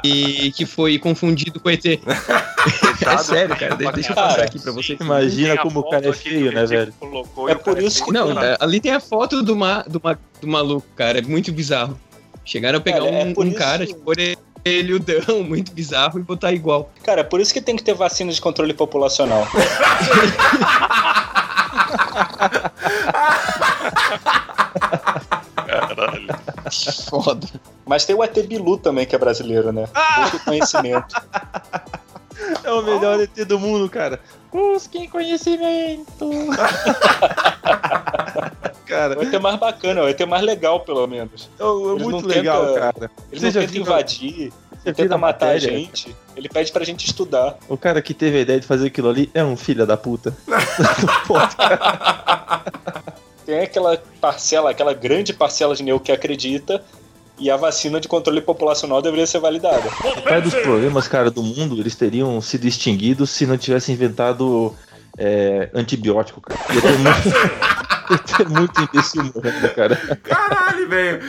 e que foi confundido com ET. é sério, cara. de- Deixa eu passar aqui pra vocês. Imagina como o cara é feio, né, ele velho? É e o por isso que- Não, é, ali tem a foto do, ma, do, ma, do maluco, cara. É muito bizarro. Chegaram a pegar Cara, é um, por um cara, tipo, orelhudão, muito bizarro, e botar igual. Cara, por isso que tem que ter vacina de controle populacional. Caralho. Foda. Mas tem o ET Bilu também, que é brasileiro, né? Busca conhecimento. É o melhor ET do mundo, cara. Busquem conhecimento. Cara, O ET mais bacana, o ET mais legal, pelo menos. é, é muito legal, tenta- cara. Ele Você não tenta invadir, ele tenta matar a gente. Ele pede pra gente estudar. O cara que teve a ideia de fazer aquilo ali é um filho da puta. Tem aquela parcela, aquela grande parcela de neo que acredita e a vacina de controle populacional deveria ser validada. O pai dos problemas, cara, do mundo, eles teriam sido extinguidos se não tivesse inventado é, antibiótico, cara. Ia ter muito, ter muito imbecil morrendo, cara. Caralho, velho.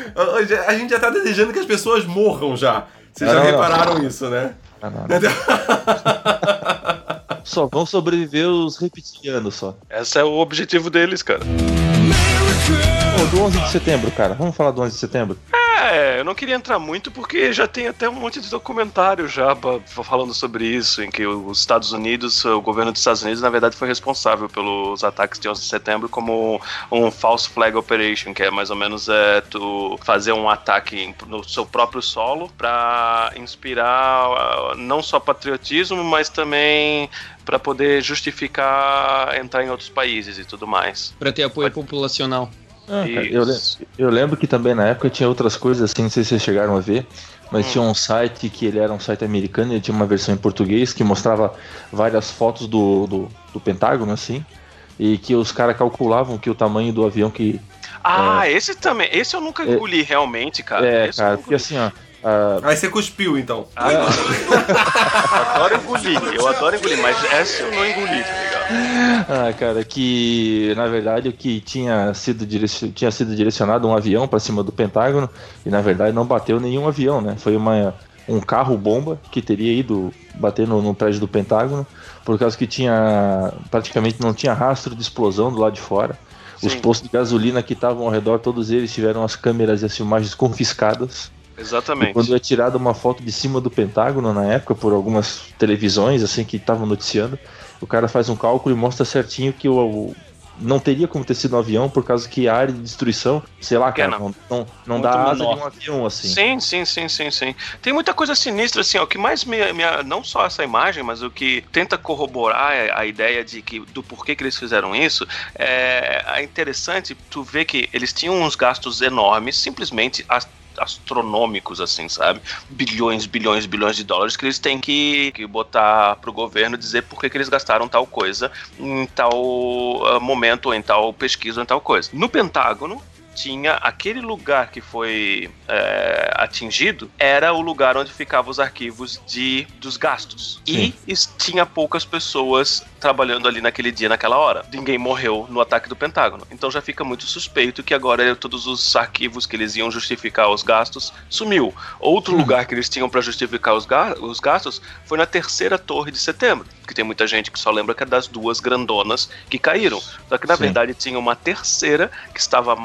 A gente já tá desejando que as pessoas morram já. Vocês já não, não. repararam isso, né? Ah, não, não. Só vão sobreviver os reptilianos só. Esse é o objetivo deles, cara. Pô, do 11 de setembro, cara. Vamos falar do 11 de setembro? É, eu não queria entrar muito porque já tem até um monte de documentário já falando sobre isso, em que os Estados Unidos, o governo dos Estados Unidos, na verdade, foi responsável pelos ataques de 11 de setembro como um false flag operation, que é mais ou menos é, tu fazer um ataque no seu próprio solo para inspirar não só patriotismo, mas também para poder justificar entrar em outros países e tudo mais. Pra ter apoio populacional. Ah, cara, eu, eu lembro que também na época tinha outras coisas assim, não sei se vocês chegaram a ver, mas tinha um site que ele era um site americano, ele tinha uma versão em português que mostrava várias fotos do, do, do Pentágono, assim, e que os caras calculavam que o tamanho do avião que. Ah, esse também. Esse eu nunca É. engoli realmente, cara. é, Esse cara, porque assim, ó. ah, Aí você cuspiu, então. Ah, adoro engolir, eu adoro engolir, mas essa eu não engoli, tá ligado? Ah, cara, que na verdade o que tinha sido, tinha sido direcionado um avião para cima do Pentágono e na verdade não bateu nenhum avião, né? Foi uma, um carro bomba que teria ido bater no, no prédio do Pentágono por causa que tinha praticamente não tinha rastro de explosão do lado de fora. Os Sim. postos de gasolina que estavam ao redor, todos eles tiveram as câmeras e as filmagens confiscadas. E Exatamente. quando é tirada uma foto de cima do Pentágono na época por algumas televisões assim que estavam noticiando, o cara faz um cálculo e mostra certinho que o, o- não teria como ter sido um avião por causa que a área de destruição, sei lá, cara, Pequena. não, não, não dá asa menor. de um avião assim. Sim, sim, sim, sim, sim. Tem muita coisa sinistra, assim, ó, o que mais me, me- Não só essa imagem, mas o que tenta corroborar a- a ideia de que do porquê que eles fizeram isso é, é interessante tu ver que eles tinham uns gastos enormes, simplesmente as- astronômicos, assim, sabe? Bilhões, bilhões, bilhões de dólares que eles têm que, que botar pro governo dizer por que que eles gastaram tal coisa em tal ah, momento, ou em tal pesquisa, ou em tal coisa. No Pentágono, tinha aquele lugar que foi é, atingido era o lugar onde ficavam os arquivos de dos gastos. E es- tinha poucas pessoas trabalhando ali naquele dia naquela hora. Ninguém morreu no ataque do Pentágono. Então já fica muito suspeito que agora todos os arquivos que eles iam justificar os gastos sumiu. Outro lugar que eles tinham para justificar os, ga- os gastos foi na terceira torre de setembro que tem muita gente que só lembra que é das duas grandonas que caíram. Só que na Sim. verdade tinha uma terceira que estava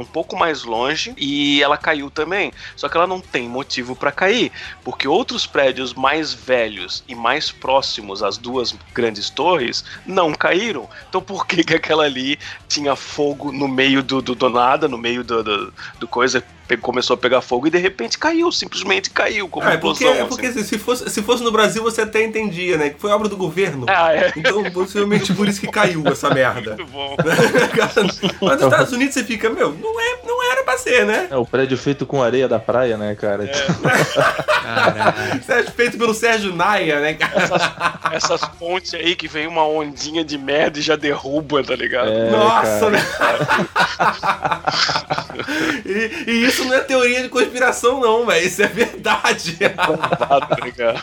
um pouco mais longe e ela caiu também. Só que ela não tem motivo para cair, porque outros prédios mais velhos e mais próximos às duas grandes torres não caíram. Então por que, que aquela ali tinha fogo no meio do, do, do nada, no meio do, do, do coisa, começou a pegar fogo e de repente caiu, simplesmente caiu como Ah, é porque, explosão. é porque assim. assim, se, fosse, se fosse no Brasil você até entendia, né? Que foi obra do governo. Ah, é. Então, possivelmente por isso que caiu essa merda. Muito bom. Mas nos Estados Unidos você fica, meu, não, é, não era pra ser, né? É o prédio feito com areia da praia, né, cara? Caralho. Isso é feito pelo Sérgio Naia, né, cara? Essas pontes aí que vem uma ondinha de merda e já derruba, tá ligado? É, Nossa, cara. né? e, e isso não é teoria de conspiração, não, velho. Isso é verdade. tá ligado?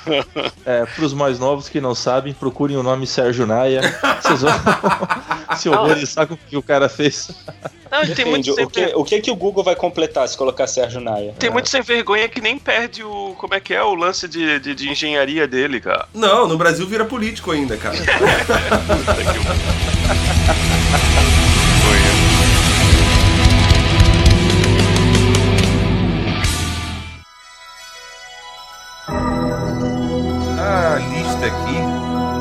É, pros mais novos que não sabem, procurem o nome Sérgio Naia. Vocês vão se horrorizar com o que o cara fez. Não, tem muito o que, o que que o Google vai completar se colocar Sérgio Naia? Tem muito sem vergonha que nem perde o. Como é que é o lance de, de, de engenharia dele, cara? Não, no Brasil vira político ainda, cara. A lista aqui,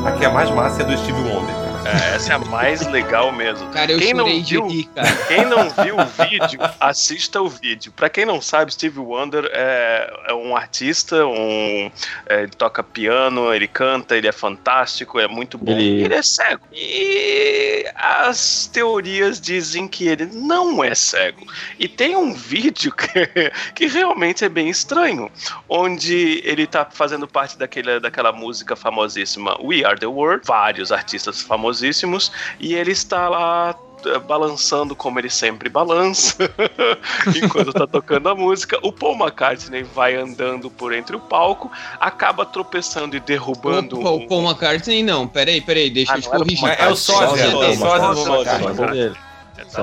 aqui é a mais massa é do Steve Wonder. É, essa é a mais legal mesmo. Cara, eu Quem não viu- rir, cara. Quem não viu o vídeo, assista o vídeo. Pra quem não sabe, Steve Wonder é, é um artista, um, é, ele toca piano, ele canta, ele é fantástico, é muito bom. Ele- ele é cego. E as teorias dizem que ele não é cego. E tem um vídeo que, que realmente é bem estranho, onde ele tá fazendo parte daquele, daquela música famosíssima We Are the World, vários artistas famosíssimos, e ele está lá eh, balançando como ele sempre balança enquanto tá tocando a música. O Paul McCartney vai andando por entre o palco, acaba tropeçando e derrubando um- o Paul McCartney não, peraí, peraí, deixa Ah, eu te o corrigir. Mas é o sósia, é o sósia do McCartney.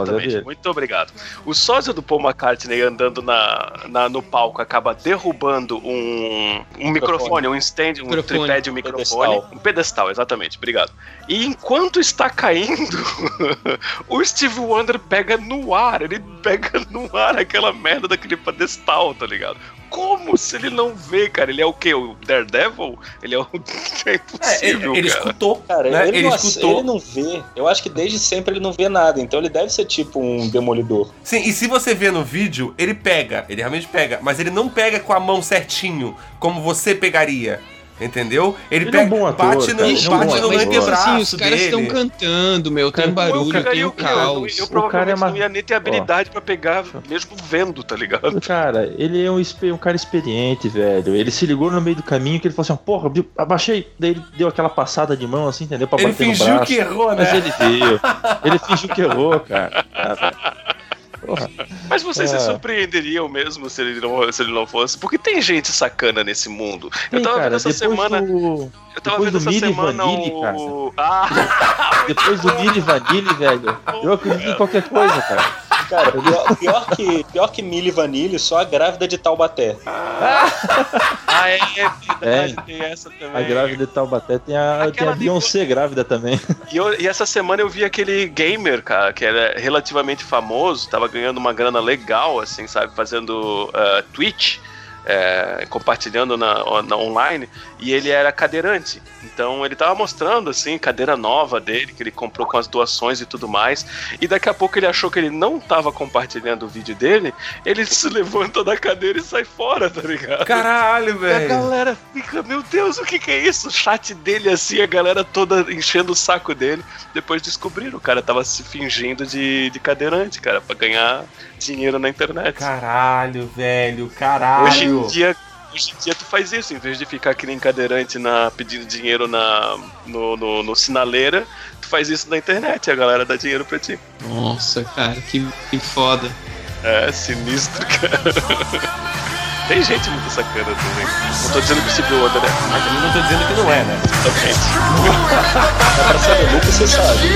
Exatamente, muito obrigado. O sósia do Paul McCartney andando na, na- no palco acaba derrubando um, um microfone, um stand, um Microfone. tripé de um microfone, Pedestal. um pedestal, exatamente, obrigado. E enquanto está caindo, o Steve Wonder pega no ar, ele pega no ar aquela merda daquele pedestal, tá ligado? Como se ele não vê, cara? Ele é o quê? O Daredevil? Ele é o. É É, impossível, ele, ele cara. escutou, Cara, né? ele, Ele, não, escutou. ele não vê. Eu acho que desde sempre ele não vê nada. Então ele deve ser tipo um demolidor. Sim, e se você vê no vídeo, ele pega, ele realmente pega, mas ele não pega com a mão certinho, como você pegaria. Entendeu? Ele, Ele é um ator, bate no, cara, ele Ixi, é um bate no mas antebraço assim, os caras estão cantando, meu, tem Cara, barulho, Cara, tem eu, o eu, eu, caos. eu O cara provavelmente é uma- não ia nem ter habilidade pra pegar, mesmo vendo, tá ligado? Cara, ele é um, um cara experiente, velho. Ele se ligou no meio do caminho que ele falou assim, porra, abaixei. Daí ele deu aquela passada de mão assim, entendeu? Pra Ele bater no fingiu braço. que errou, Mas né? ele deu. Ele fingiu que errou, cara. Ah. Porra. Mas vocês É. se surpreenderiam mesmo se ele, não, se ele não fosse, porque tem gente sacana nesse mundo. eu Tem, tava cara, vendo essa semana. do... Eu tava depois vendo do essa Milli semana Vanilli, o. Ah! Depois do Milli Vanilli, velho, eu acredito em qualquer coisa, cara. Cara, pior, pior que, pior que Milli Vanilli, só a grávida de Taubaté. Ah, é, é verdade, É. tem essa também. A grávida de Taubaté tem a, tem a Beyoncé grávida também. E, eu- e essa semana eu vi aquele gamer, cara, que era relativamente famoso, tava ganhando uma grana legal, assim, sabe, fazendo uh, Twitch, é, compartilhando na, na online, e ele era cadeirante. Então ele tava mostrando, assim, cadeira nova dele, que ele comprou com as doações e tudo mais, e daqui a pouco ele achou que ele não tava compartilhando o vídeo dele, ele se levanta da cadeira e sai fora, tá ligado? Caralho, E a velho. galera fica, meu Deus, o que que é isso? O chat dele assim, a galera toda enchendo o saco dele. Depois descobriram, o cara tava se fingindo de, de cadeirante, cara, pra ganhar dinheiro na internet. Caralho, velho. Hoje Caralho. em dia. Hoje em dia tu faz isso, em vez de ficar que nem cadeirante na, pedindo dinheiro na, no, no, no sinaleira, tu faz isso na internet e a galera dá dinheiro pra ti. Nossa, cara, que, que foda. É sinistro, cara. Tem gente muito sacana também. Não tô dizendo que o Civil Wonder é, Mas também não tô dizendo que não é, né? exatamente. Dá pra saber, nunca você sabe.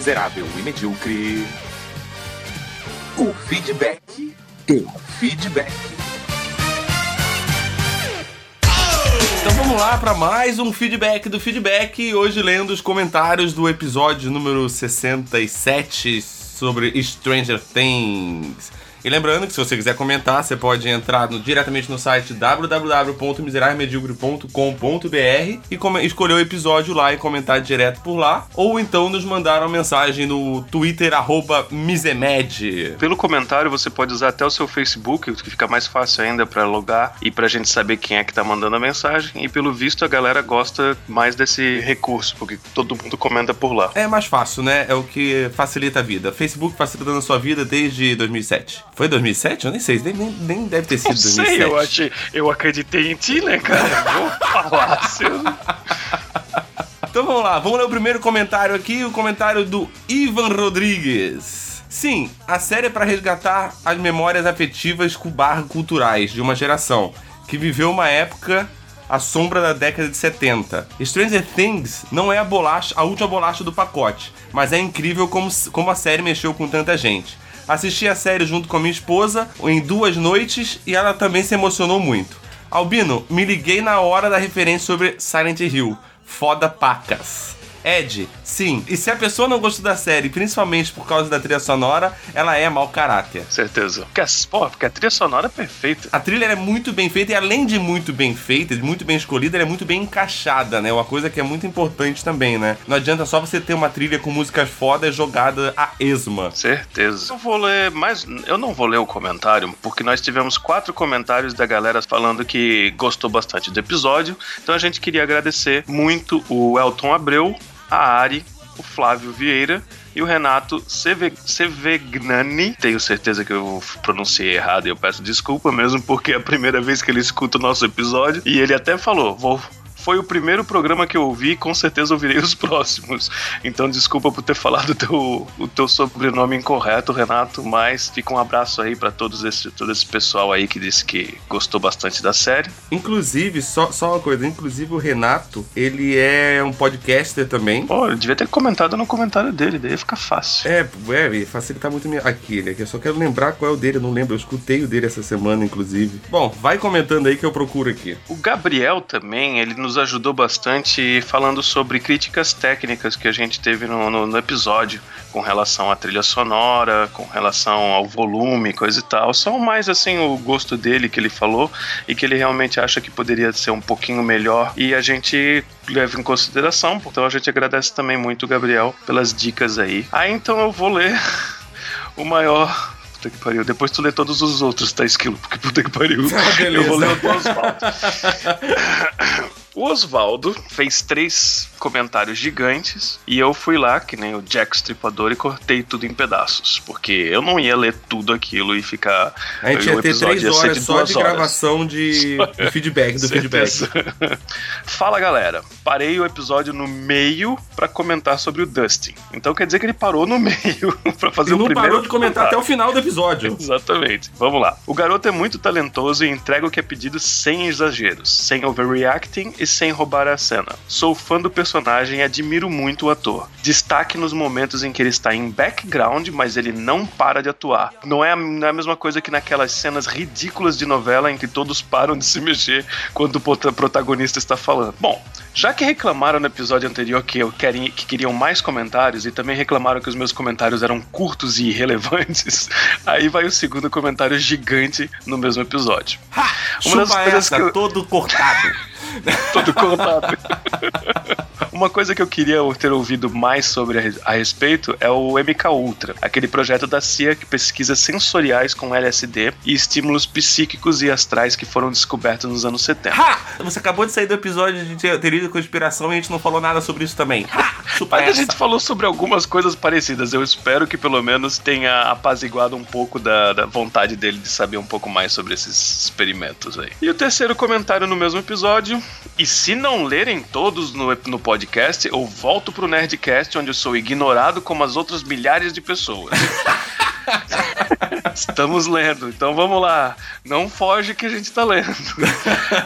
Miserável e medíocre. O feedback do feedback. Então vamos lá para mais um feedback do feedback. Hoje lendo os comentários do episódio número 67 sobre Stranger Things. E lembrando que se você quiser comentar, você pode entrar no- diretamente no site www.miserávelmedíocre.com.br e come- escolher o episódio lá e comentar direto por lá. Ou então nos mandar uma mensagem no Twitter, arroba Misemed. Pelo comentário, você pode usar até o seu Facebook, que fica mais fácil ainda pra logar e pra gente saber quem é que tá mandando a mensagem. E pelo visto, a galera gosta mais desse recurso, porque todo mundo comenta por lá. É mais fácil, né? É o que facilita a vida. Facebook facilitando a sua vida desde 2007. Foi 2007? Eu nem sei. Nem, nem- deve ter sido Não 2007. sei, eu achei. Eu acreditei em ti, né, cara? Vou falar, seu. Então vamos lá, vamos ler o primeiro comentário aqui, o comentário do Ivan Rodrigues. Sim, a série é para resgatar as memórias afetivas barra culturais de uma geração que viveu uma época à sombra da década de 70. Stranger Things não é a bolacha, a última bolacha do pacote, mas é incrível como, como a série mexeu com tanta gente. Assisti a série junto com a minha esposa em duas noites e ela também se emocionou muito. Albino, me liguei na hora da referência sobre Silent Hill. Foda pacas. Ed, sim. E se a pessoa não gostou da série, principalmente por causa da trilha sonora, ela é mau caráter. Certeza. Porque, a- pô, porque a trilha sonora é perfeita. A trilha é muito bem feita e além de muito bem feita, de muito bem escolhida, ela é muito bem encaixada, né? Uma coisa que é muito importante também, né? Não adianta só você ter uma trilha com músicas fodas jogada a esma. Certeza. Eu vou ler mais. Eu não vou ler o comentário, porque nós tivemos quatro comentários da galera falando que gostou bastante do episódio. Então a gente queria agradecer muito o Elton Abreu, a Ari, o Flávio Vieira e o Renato Sevegnani. Tenho certeza que eu pronunciei errado e eu peço desculpa mesmo, porque é a primeira vez que ele escuta o nosso episódio. E ele até falou: vou foi o primeiro programa que eu ouvi e com certeza ouvirei os próximos. Então desculpa por ter falado teu, o teu sobrenome incorreto, Renato, mas fica um abraço aí pra todos esse, todo esse pessoal aí que disse que gostou bastante da série. Inclusive, só, só uma coisa, inclusive o Renato, ele é um podcaster também. Pô, ele devia ter comentado no comentário dele, daí ia ficar fácil. É, é, facilitar muito minha... aqui, né? Que eu só quero lembrar qual é o dele, eu não lembro, eu escutei o dele essa semana, inclusive. Bom, vai comentando aí que eu procuro aqui. O Gabriel também, ele nos ajudou bastante falando sobre críticas técnicas que a gente teve no, no, no episódio, com relação à trilha sonora, com relação ao volume, coisa e tal. Só mais assim o gosto dele que ele falou e que ele realmente acha que poderia ser um pouquinho melhor e a gente leva em consideração. Então a gente agradece também muito, Gabriel, pelas dicas aí. Aí então eu vou ler o maior Puta que pariu. Depois tu lê todos os outros, tá, Esquilo? Porque puta que pariu. Ah. Eu vou ler o do Oswaldo. O Oswaldo fez três comentários gigantes e eu fui lá, que nem o Jack Stripador, e cortei tudo em pedaços. Porque eu não ia ler tudo aquilo e ficar. A gente ia ter três horas só duas de horas. gravação de, de feedback, do feedback. Certeza. Fala galera, parei o episódio no meio pra comentar sobre o Dustin. Então quer dizer que ele parou no meio pra fazer E o não primeiro parou de comentar até o final do episódio. Exatamente. Vamos lá. O garoto é muito talentoso e entrega o que é pedido sem exageros, sem overreacting e sem roubar a cena. Sou fã do personagem e admiro muito o ator. Destaque nos momentos em que ele está em background, mas ele não para de atuar. Não é, a, não é a mesma coisa que naquelas cenas ridículas de novela em que todos param de se mexer quando o prota- protagonista está falando. Bom, já que reclamaram no episódio anterior que, eu que queriam mais comentários e também reclamaram que os meus comentários eram curtos e irrelevantes, aí vai o segundo comentário gigante no mesmo episódio. Uma das coisas essa, que eu- todo cortado. todo cortado. Uma coisa que eu queria ter ouvido mais sobre a, respeito é o MK Ultra, aquele projeto da CIA que pesquisa sensoriais com LSD e estímulos psíquicos e astrais que foram descobertos nos anos 70. Ha! Você acabou de sair do episódio de te- teoria da conspiração e a gente não falou nada sobre isso também. Ha! Mas a gente falou sobre algumas coisas parecidas. Eu espero que pelo menos tenha apaziguado um pouco da, da vontade dele de saber um pouco mais sobre esses experimentos aí. E o terceiro comentário no mesmo episódio. E se não lerem todos no, no podcast, eu volto pro Nerdcast, onde eu sou ignorado como as outras milhares de pessoas. Estamos lendo, então vamos lá. Não foge que a gente tá lendo.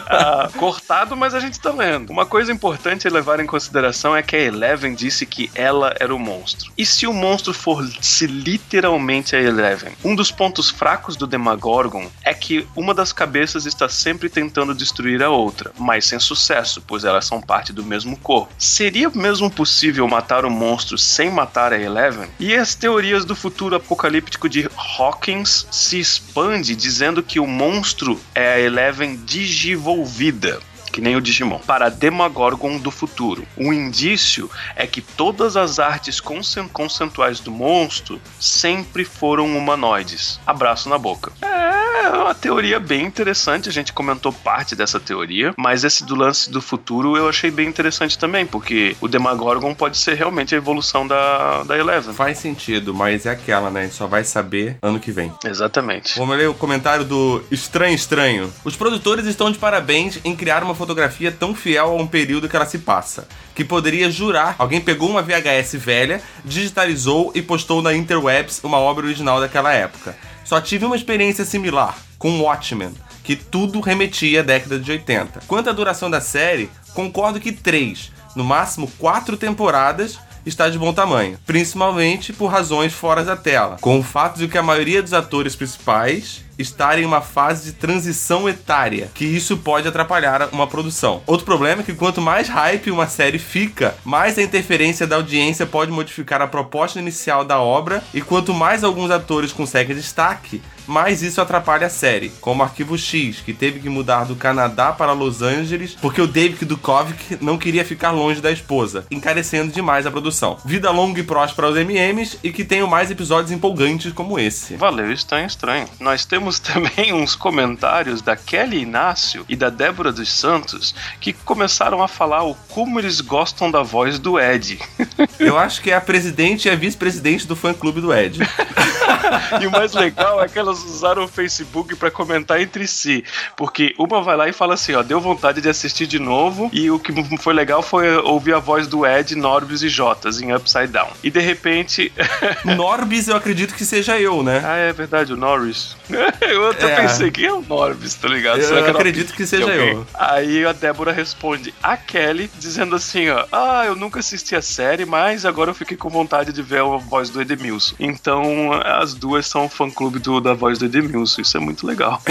Ah, cortado, mas a gente tá lendo. Uma coisa importante a levar em consideração é que a Eleven disse que ela era o monstro. E se o monstro fosse literalmente a Eleven? Um dos pontos fracos do Demagorgon é que uma das cabeças está sempre tentando destruir a outra, mas sem sucesso, pois elas são parte do mesmo corpo. Seria mesmo possível matar o monstro sem matar a Eleven? E as teorias do futuro apocalíptico de Hawkins se expande dizendo que o monstro é a Eleven digivolvida. Que nem o Digimon. Para a Demagorgon do futuro. O indício é que todas as artes conceituais do monstro sempre foram humanoides. Abraço na boca. É uma teoria bem interessante. A gente comentou parte dessa teoria. Mas esse do lance do futuro eu achei bem interessante também. Porque o Demagorgon pode ser realmente a evolução da, da Eleven. Faz sentido, mas é aquela, né? A gente só vai saber ano que vem. Exatamente. Vamos ler o comentário do Estranho Estranho. Os produtores estão de parabéns em criar uma fotografia tão fiel a um período que ela se passa, que poderia jurar. Alguém pegou uma VHS velha, digitalizou e postou na interwebs uma obra original daquela época. Só tive uma experiência similar com Watchmen, que tudo remetia à década de 80. Quanto à duração da série, concordo que três, no máximo quatro temporadas está de bom tamanho, principalmente por razões fora da tela, com o fato de que a maioria dos atores principais estarem em uma fase de transição etária, que isso pode atrapalhar uma produção. Outro problema é que quanto mais hype uma série fica, mais a interferência da audiência pode modificar a proposta inicial da obra, e quanto mais alguns atores conseguem destaque, mais isso atrapalha a série, como Arquivo X, que teve que mudar do Canadá para Los Angeles porque o David Duchovny não queria ficar longe da esposa, encarecendo demais a produção. Vida longa e próspera aos MMs e que tenham mais episódios empolgantes como esse. Valeu, estranho, estranho. Nós temos também uns comentários da Kelly Inácio e da Débora dos Santos que começaram a falar o como eles gostam da voz do Ed. Eu acho que é a presidente e a vice-presidente do fã-clube do Ed. e o mais legal é que elas usaram o Facebook pra comentar entre si. Porque uma vai lá e fala assim, ó, deu vontade de assistir de novo. E o que foi legal foi ouvir a voz do Ed, Norbius e Jotas em Upside Down. E de repente. Norbis eu acredito que seja eu, né? ah, é verdade, o Norris. eu até É. pensei, quem é o Norris, tá ligado? Eu Será que era o acredito que seja eu. Aí a Débora responde a Kelly, dizendo assim, ó, ah, eu nunca assisti a série, mas agora eu fiquei com vontade de ver a voz do Edmilson. Então, as duas são fã-clube do- da voz do Edmilson, isso é muito legal.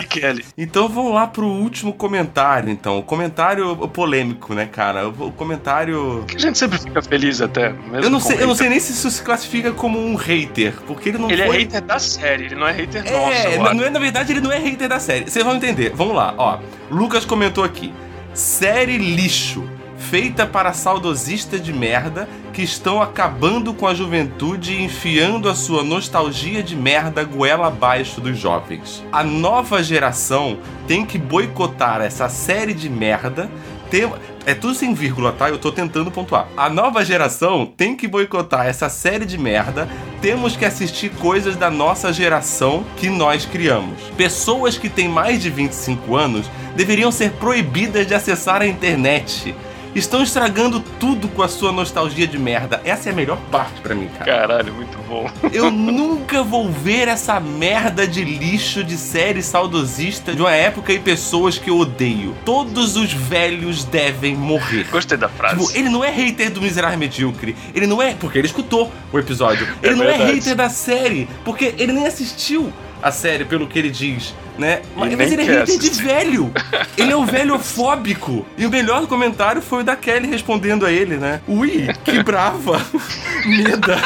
E Kelly. Então vamos lá pro último comentário, então. O comentário polêmico, né, cara? O comentário. Que a gente sempre fica feliz até. mesmo Eu não, sei, eu não sei nem se isso se classifica como um hater, porque ele não Ele é foi. hater da série, ele não é hater nosso. É, acho. não é- na verdade ele não é hater da série. Vocês vão entender. Vamos lá, ó. Lucas comentou aqui. Série lixo. Feita para saudosistas de merda que estão acabando com a juventude e enfiando a sua nostalgia de merda goela abaixo dos jovens. A nova geração tem que boicotar essa série de merda. Tem... É tudo sem vírgula, tá? Eu tô tentando pontuar. A nova geração tem que boicotar essa série de merda. Temos que assistir coisas da nossa geração que nós criamos. Pessoas que têm mais de 25 anos deveriam ser proibidas de acessar a internet. Estão estragando tudo com a sua nostalgia de merda. Essa é a melhor parte pra mim, cara. Caralho, muito bom. Eu nunca vou ver essa merda de lixo de série saudosista de uma época e pessoas que eu odeio. Todos os velhos devem morrer. Gostei da frase. Tipo, ele não é hater do Miserável Medíocre. Ele não é. Porque ele escutou o episódio. Ele não é verdade. hater da série. Porque ele nem assistiu a série, pelo que ele diz, né? Mas, mas ele é hater de velho. Ele é um velho fóbico. E o melhor comentário foi o da Kelly respondendo a ele, né? Ui, que brava. Meda.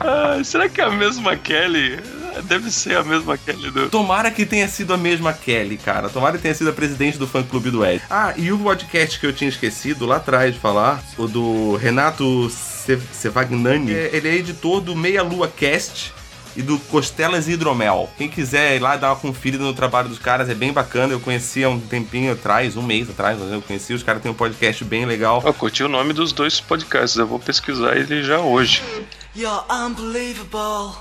Ah, será que é a mesma Kelly? Deve ser a mesma Kelly do. Tomara que tenha sido a mesma Kelly, cara. Tomara que tenha sido a presidente do fã clube do Ed. Ah, e o podcast que eu tinha esquecido lá atrás de falar, o do Renato Sevagnani, é- ele é editor do Meia Lua Cast e do Costelas e Hidromel. Quem quiser ir lá dar uma conferida no trabalho dos caras, é bem bacana. Eu conheci há um tempinho atrás, um mês atrás, eu conheci. Os caras têm um podcast bem legal. Eu curti o nome dos dois podcasts, eu vou pesquisar ele já hoje. You're unbelievable.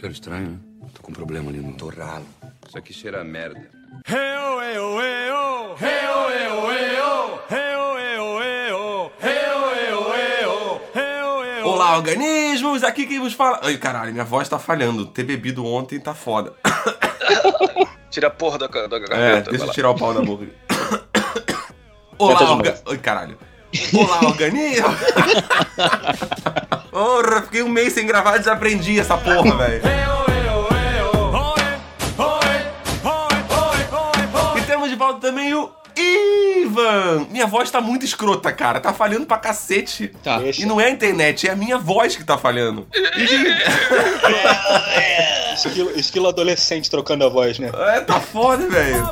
Cheiro estranho, né? Tô com um problema ali no torralo. Isso aqui cheira a merda. Olá, organismos! Aqui quem vos fala. Ai, caralho, minha voz tá falhando. Ter bebido ontem tá foda. Tira a porra da, da É, garganta. deixa vai eu tirar o pau da boca. Olá, orga... Ai, caralho. Olá, organismo! Porra, fiquei um mês sem gravar e desaprendi essa porra, velho. E temos de volta também o Ivan! Minha voz tá muito escrota, cara. Tá falhando pra cacete. Tá. E não é a internet, é a minha voz que tá falhando. Esquilo, esquilo adolescente trocando a voz, né? É, tá foda, velho.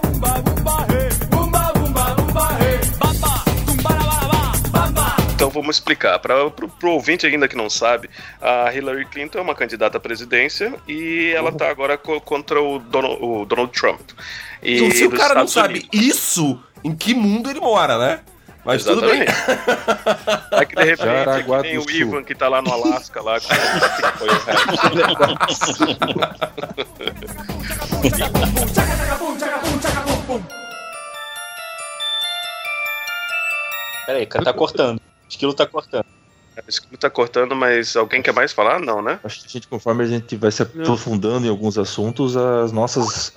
Então vamos explicar. Para pro, pro ouvinte ainda que não sabe, a Hillary Clinton é uma candidata à presidência e ela tá agora co- contra o Donald, o Donald Trump. E Então, se o cara não Estados sabe Unidos. isso, em que mundo ele mora, né? Mas tudo bem. Exatamente. É que de repente é Jaraguá do o Sul. Ivan que tá lá no Alasca lá. com- que foi o resto. Peraí, cara, tá cortando. Esquilo tá cortando. Isso que tá cortando, mas alguém quer mais falar? Não, né? Acho que a gente, conforme a gente vai se aprofundando em alguns assuntos, as nossas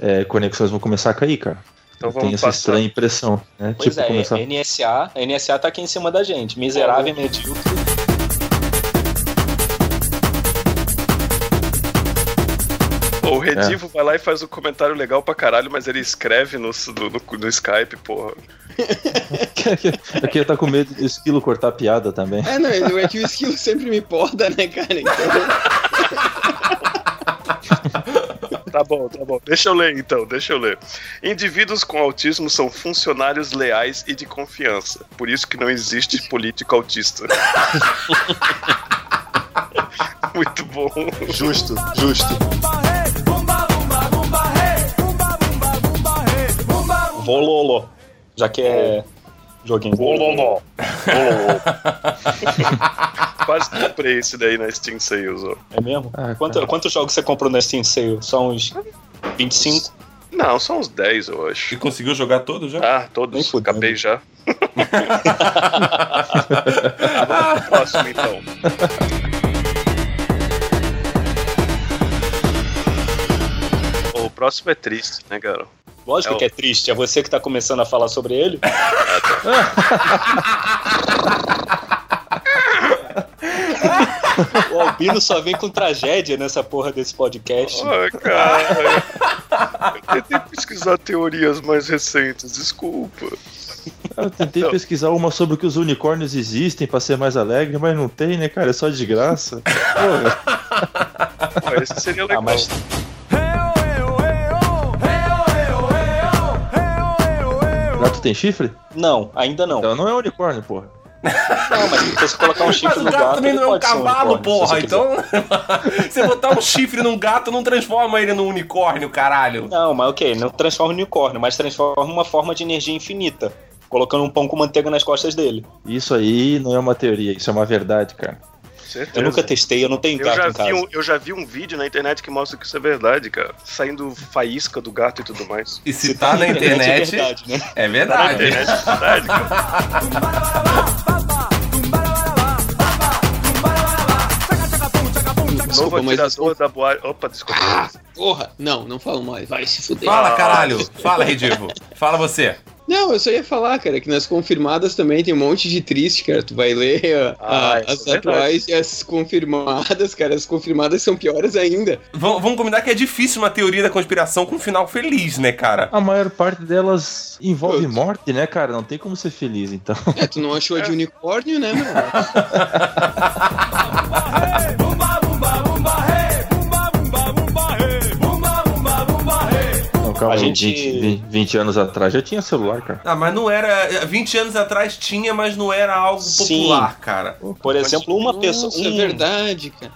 é, conexões vão começar a cair, cara. Então Eu tenho essa passar. estranha impressão, né? Pois tipo, é, começar... NSA, a NSA tá aqui em cima da gente. Miserável e medíocre. O Redivo vai lá e faz um comentário legal pra caralho, mas ele escreve no, no, no- no Skype, porra. Aqui tá com medo do esquilo cortar piada também. É, não, é que o esquilo sempre me porda, né, cara? Então, Tá bom, tá bom. Deixa eu ler então, deixa eu ler. Indivíduos com autismo são funcionários leais e de confiança. Por isso que não existe político autista. Muito bom. Justo, justo. Vololo. Já que é joguinho. Vololo. Quase comprei esse daí na Steam Sales, ó. É mesmo? Ah, Quanto- quantos jogos você comprou na Steam Sale? Só uns 25? Não, são uns 10, eu acho. E conseguiu jogar todo já? Ah, Nem todos. fudendo. Acabei já. Vamos pro próximo, então. O próximo é triste, né, cara? Lógico É o- que é triste. É você que tá começando a falar sobre ele? o Albino só vem com tragédia nessa porra desse podcast. Ai, cara. Eu tentei pesquisar teorias mais recentes, desculpa. Eu tentei pesquisar uma sobre que os unicórnios existem pra ser mais alegre, mas não tem, né, cara? É só desgraça. Porra. Ah, esse seria legal. Ah, mas Gato tem chifre? não, ainda não. Então não é unicórnio, porra. Não, mas se você colocar um chifre Mas o no gato gato, também não é um cavalo, se porra. você. Então, você botar um chifre num gato não transforma ele num unicórnio, caralho. Não, mas ok, não transforma em unicórnio, mas transforma uma forma de energia infinita. Colocando um pão com manteiga nas costas dele. Isso aí não é uma teoria, isso é uma verdade, cara. Certeza. Eu nunca testei, eu não tenho Eu gato já, em casa. um, eu já vi um vídeo na internet que mostra que isso é verdade, cara. Saindo faísca do gato e tudo mais. E se tá na internet, É verdade, né? é Tá na verdade. internet é verdade, cara. Novo Desculpa, mas atirador da boate. Opa, desculpa. Porra, não, não falo mais. Vai se fuder. Fala, caralho. Fala, Redivo. Fala você. Não, eu só ia falar, cara, que nas confirmadas também tem um monte de triste, cara. Tu vai ler a- Ah, a- isso as é atuais e as confirmadas, cara. As confirmadas são piores ainda. Vamos, vamos combinar que é difícil uma teoria da conspiração com um final feliz, né, cara? A maior parte delas envolve morte, né, cara? Não tem como ser feliz, então. É, tu não achou a de unicórnio, né, meu? calma, A gente- 20, 20, 20 anos atrás já tinha celular, cara. Ah, mas não era. 20 anos atrás tinha, mas não era algo Sim. popular, cara. Por exemplo, uma pessoa. Nossa, um- é verdade, cara.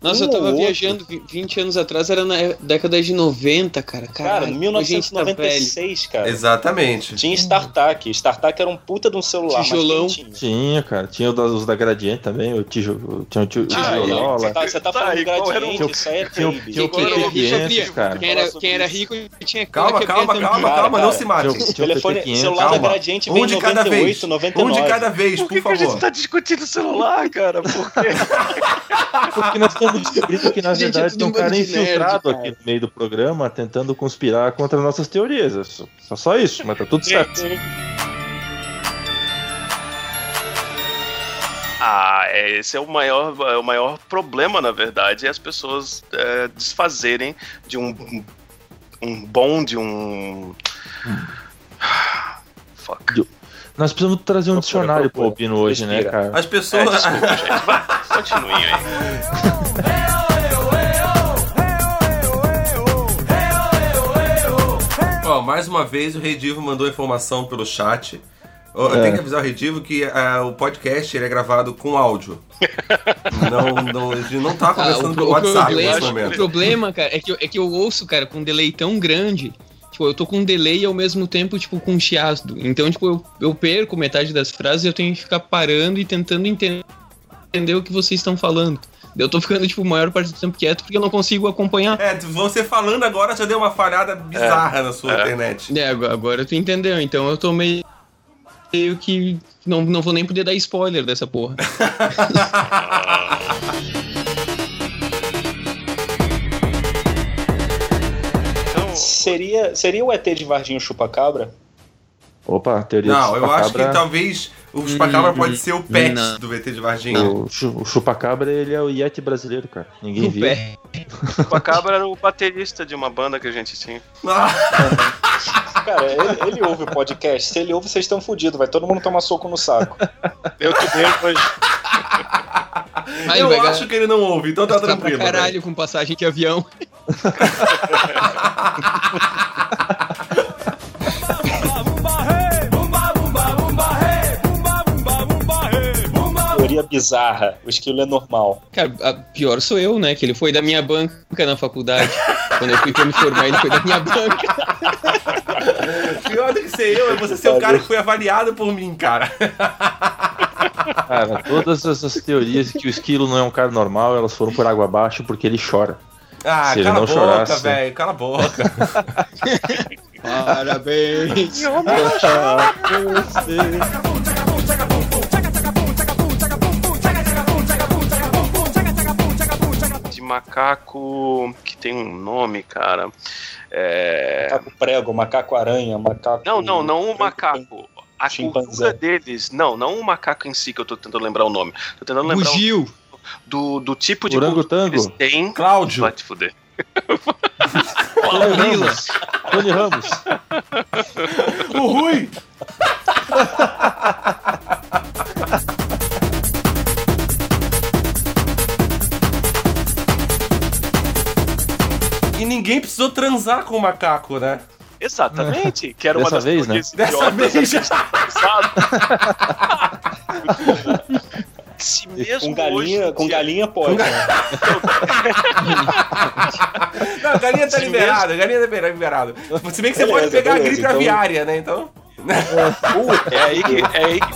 Nossa, Um eu tava outro. viajando vi- 20 anos atrás, era na década de 90, cara. Cara, Caralho, a gente tá velho. 1996, cara. Exatamente. Tinha StarTAC. StarTAC era um puta de um celular. Tijolão. Tinha? Tinha, cara. Tinha o da- os da Gradiente também, o tijolo, tinha o tio, Ah, tijolola. Você tá, você tá Tá, falando e qual era gradiente, isso aí é tinha o- baby. tinha era, PT500, quem era- cara. quem era, quem era rico tinha Calma, calma, calma, calma, não cara. se mate. Tinha- tinha Telefone, PT500. celular Calma. da Gradiente vem Um em de cada 98, vez. 99. Um de cada vez, Por por que, a gente favor. tá discutindo celular, cara? Por quê? Porque nós estamos descobrindo que, na Gente, verdade, é tem um cara de nerd, infiltrado cara. aqui no meio do programa tentando conspirar contra nossas teorias. É só, só- isso, mas tá tudo certo. Ah, é, esse é o maior, é o maior problema, na verdade, é as pessoas é, desfazerem de um, um bom, de um. Fuck. Nós precisamos trazer um dicionário pro procura. Albino hoje, né, Respira. cara? As É, pessoas. desculpa, gente. Vai, continuem aí. Ó, mais uma vez o Redivo mandou informação pelo chat. Eu É. tenho que avisar o Redivo que ah, o podcast ele é gravado com áudio. não, não, a gente não tá Ah, conversando o, pelo pro- o WhatsApp problema, nesse o momento. problema, cara, é que, eu, é que eu ouço, cara, com um delay tão grande. Tipo, eu tô com um delay e ao mesmo tempo, tipo, com um chiado. Então, tipo, eu, eu perco metade das frases e eu tenho que ficar parando e tentando entender, entender o que vocês estão falando. Eu tô ficando, tipo, a maior parte do tempo quieto porque eu não consigo acompanhar. É, você falando agora já deu uma falhada bizarra na sua internet. É, agora, agora tu entendeu. Então eu tô meio, meio que. Não, não vou nem poder dar spoiler dessa porra. Seria, seria o ET de Varginho Chupacabra? Opa, teoria Não, eu acho que chupacabra. talvez o Chupacabra Hum, pode ser o pet não. do VT de Varginha. O, o chupacabra, ele é o Yeti brasileiro, cara. Ninguém O viu. pé. O Pacabra era o baterista de uma banda que a gente tinha. Ah, Cara, ele, ele ouve o podcast. Se ele ouve, vocês estão fodidos. Vai todo mundo tomar soco no saco. Eu que depois. Aí eu acho que ele não ouve, então tá gastar pra tranquilo. caralho com passagem de avião. Teoria bizarra. O esquilo é normal. Cara, a pior sou eu, né? Que ele foi da minha banca na faculdade. Quando eu fui pra me formar, ele foi da minha banca. Pior do que ser eu é você ser o cara que foi avaliado por mim, cara. Cara, todas essas teorias de que o esquilo não é um cara normal, elas foram por água abaixo porque ele chora. Ah, Se ele cala a boca, chorasse- velho. Cala a boca. Parabéns. De macaco que tem um nome, cara. É... Macaco prego, macaco aranha, macaco. Não, não, não o macaco. A Chimpanzé. cultura deles. Não, não o macaco em si que eu tô tentando lembrar o nome. Tô tentando lembrar o-. do, do tipo de Orangotango. cultura que eles têm. Cláudio. Vai te fuder. Tony Ramos. Tony Ramos. o Rui. E ninguém precisou transar com o macaco, né? Exatamente. Que era uma Dessa das vez, né? Dessa vez. sabe? Se mesmo Com galinha, hoje com galinha pode. né? Não, galinha tá liberada, galinha tá liberada. Se bem que você Beleza, pode pegar a beleza, gripe então- aviária, né? Então. É aí que, é aí que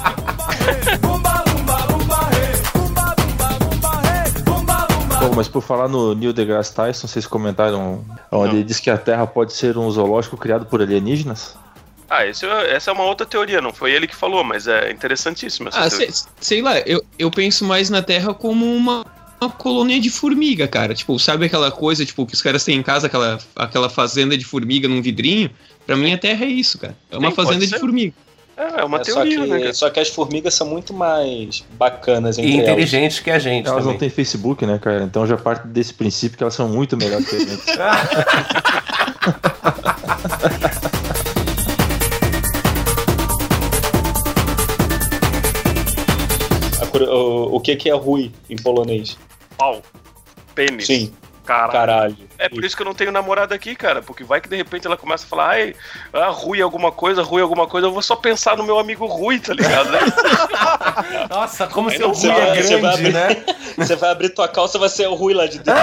Bom, mas por falar no Neil deGrasse Tyson, vocês comentaram onde ele diz que a Terra pode ser um zoológico criado por alienígenas? Ah, esse é- essa é uma outra teoria, não foi ele que falou, mas é interessantíssima essa Ah, teoria. sei, sei lá, eu, eu penso mais na Terra como uma, uma colônia de formiga, cara. Tipo, sabe aquela coisa, tipo, que os caras têm em casa, aquela, aquela fazenda de formiga num vidrinho? Pra mim a Terra é isso, cara. É uma Sim, fazenda de formiga. É, é uma É, só, teoria, que, né, cara? só que as formigas são muito mais bacanas entre E elas. inteligentes que a gente Elas também. não têm Facebook, né, cara? Então já parte desse princípio que elas são muito melhores que a gente. que, que é Rui em polonês? Pau. Pênis. Sim, Caralho. caralho. É por isso que eu não tenho namorada aqui, cara. Porque vai que de repente ela começa a falar, ai, ah, Rui alguma coisa, Rui alguma coisa, eu vou só pensar no meu amigo Rui, tá ligado? Né? Nossa, como Aí seu Rui vai, é você vai grande, abrir- né? Você vai abrir tua calça, vai ser o Rui lá de dentro.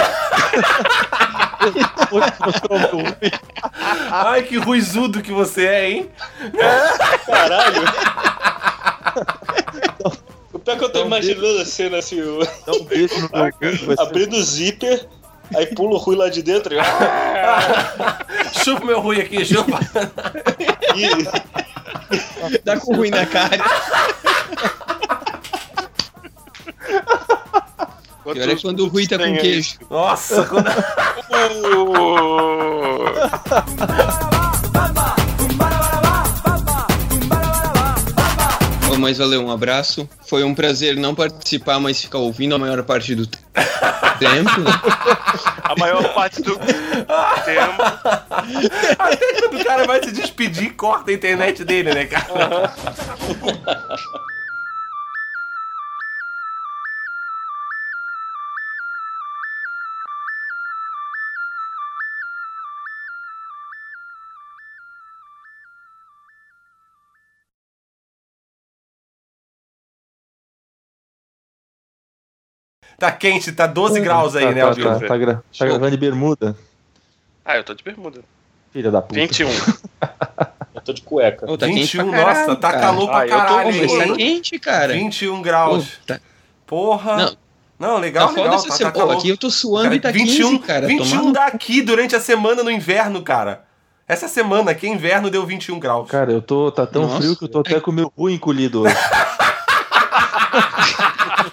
Ai, que ruizudo que você é, hein? Caralho. O pior que eu tô imaginando a cena assim, o... Dá um beijo no meu cu, abrindo o zíper, aí pula o Rui lá de dentro. Chupa meu Rui aqui, chupa. E, Dá com ruim na cara. Pior é quando o Rui tá com queijo. Nossa, quando... Ô, mas valeu, um abraço. Foi um prazer não participar, mas ficar ouvindo a maior parte do tempo. A maior parte do tempo. Até quando o cara vai se despedir, corta a internet dele, né, cara? Tá quente, tá 12 graus aí, tá, né, tá, Alvio? tá, tá, gra- tá gravando de bermuda, Ah, eu tô de bermuda. filha da puta. 21. eu tô de cueca. Ô, tá quente 21, pra caralho, nossa, tá cara. calor pra Ah, eu tô caralho. Tá quente, cara. 21 graus. Tá- Porra. Não. Não, legal, Tá legal. essa Tá, tá calor. Aqui eu tô suando e tá 21, 15, cara. 21 Tomar- daqui durante a semana no inverno, cara. Essa semana aqui, inverno, deu 21 graus. Cara, eu tô. Tá tão Nossa. frio que eu tô até com o meu cu encolhido hoje.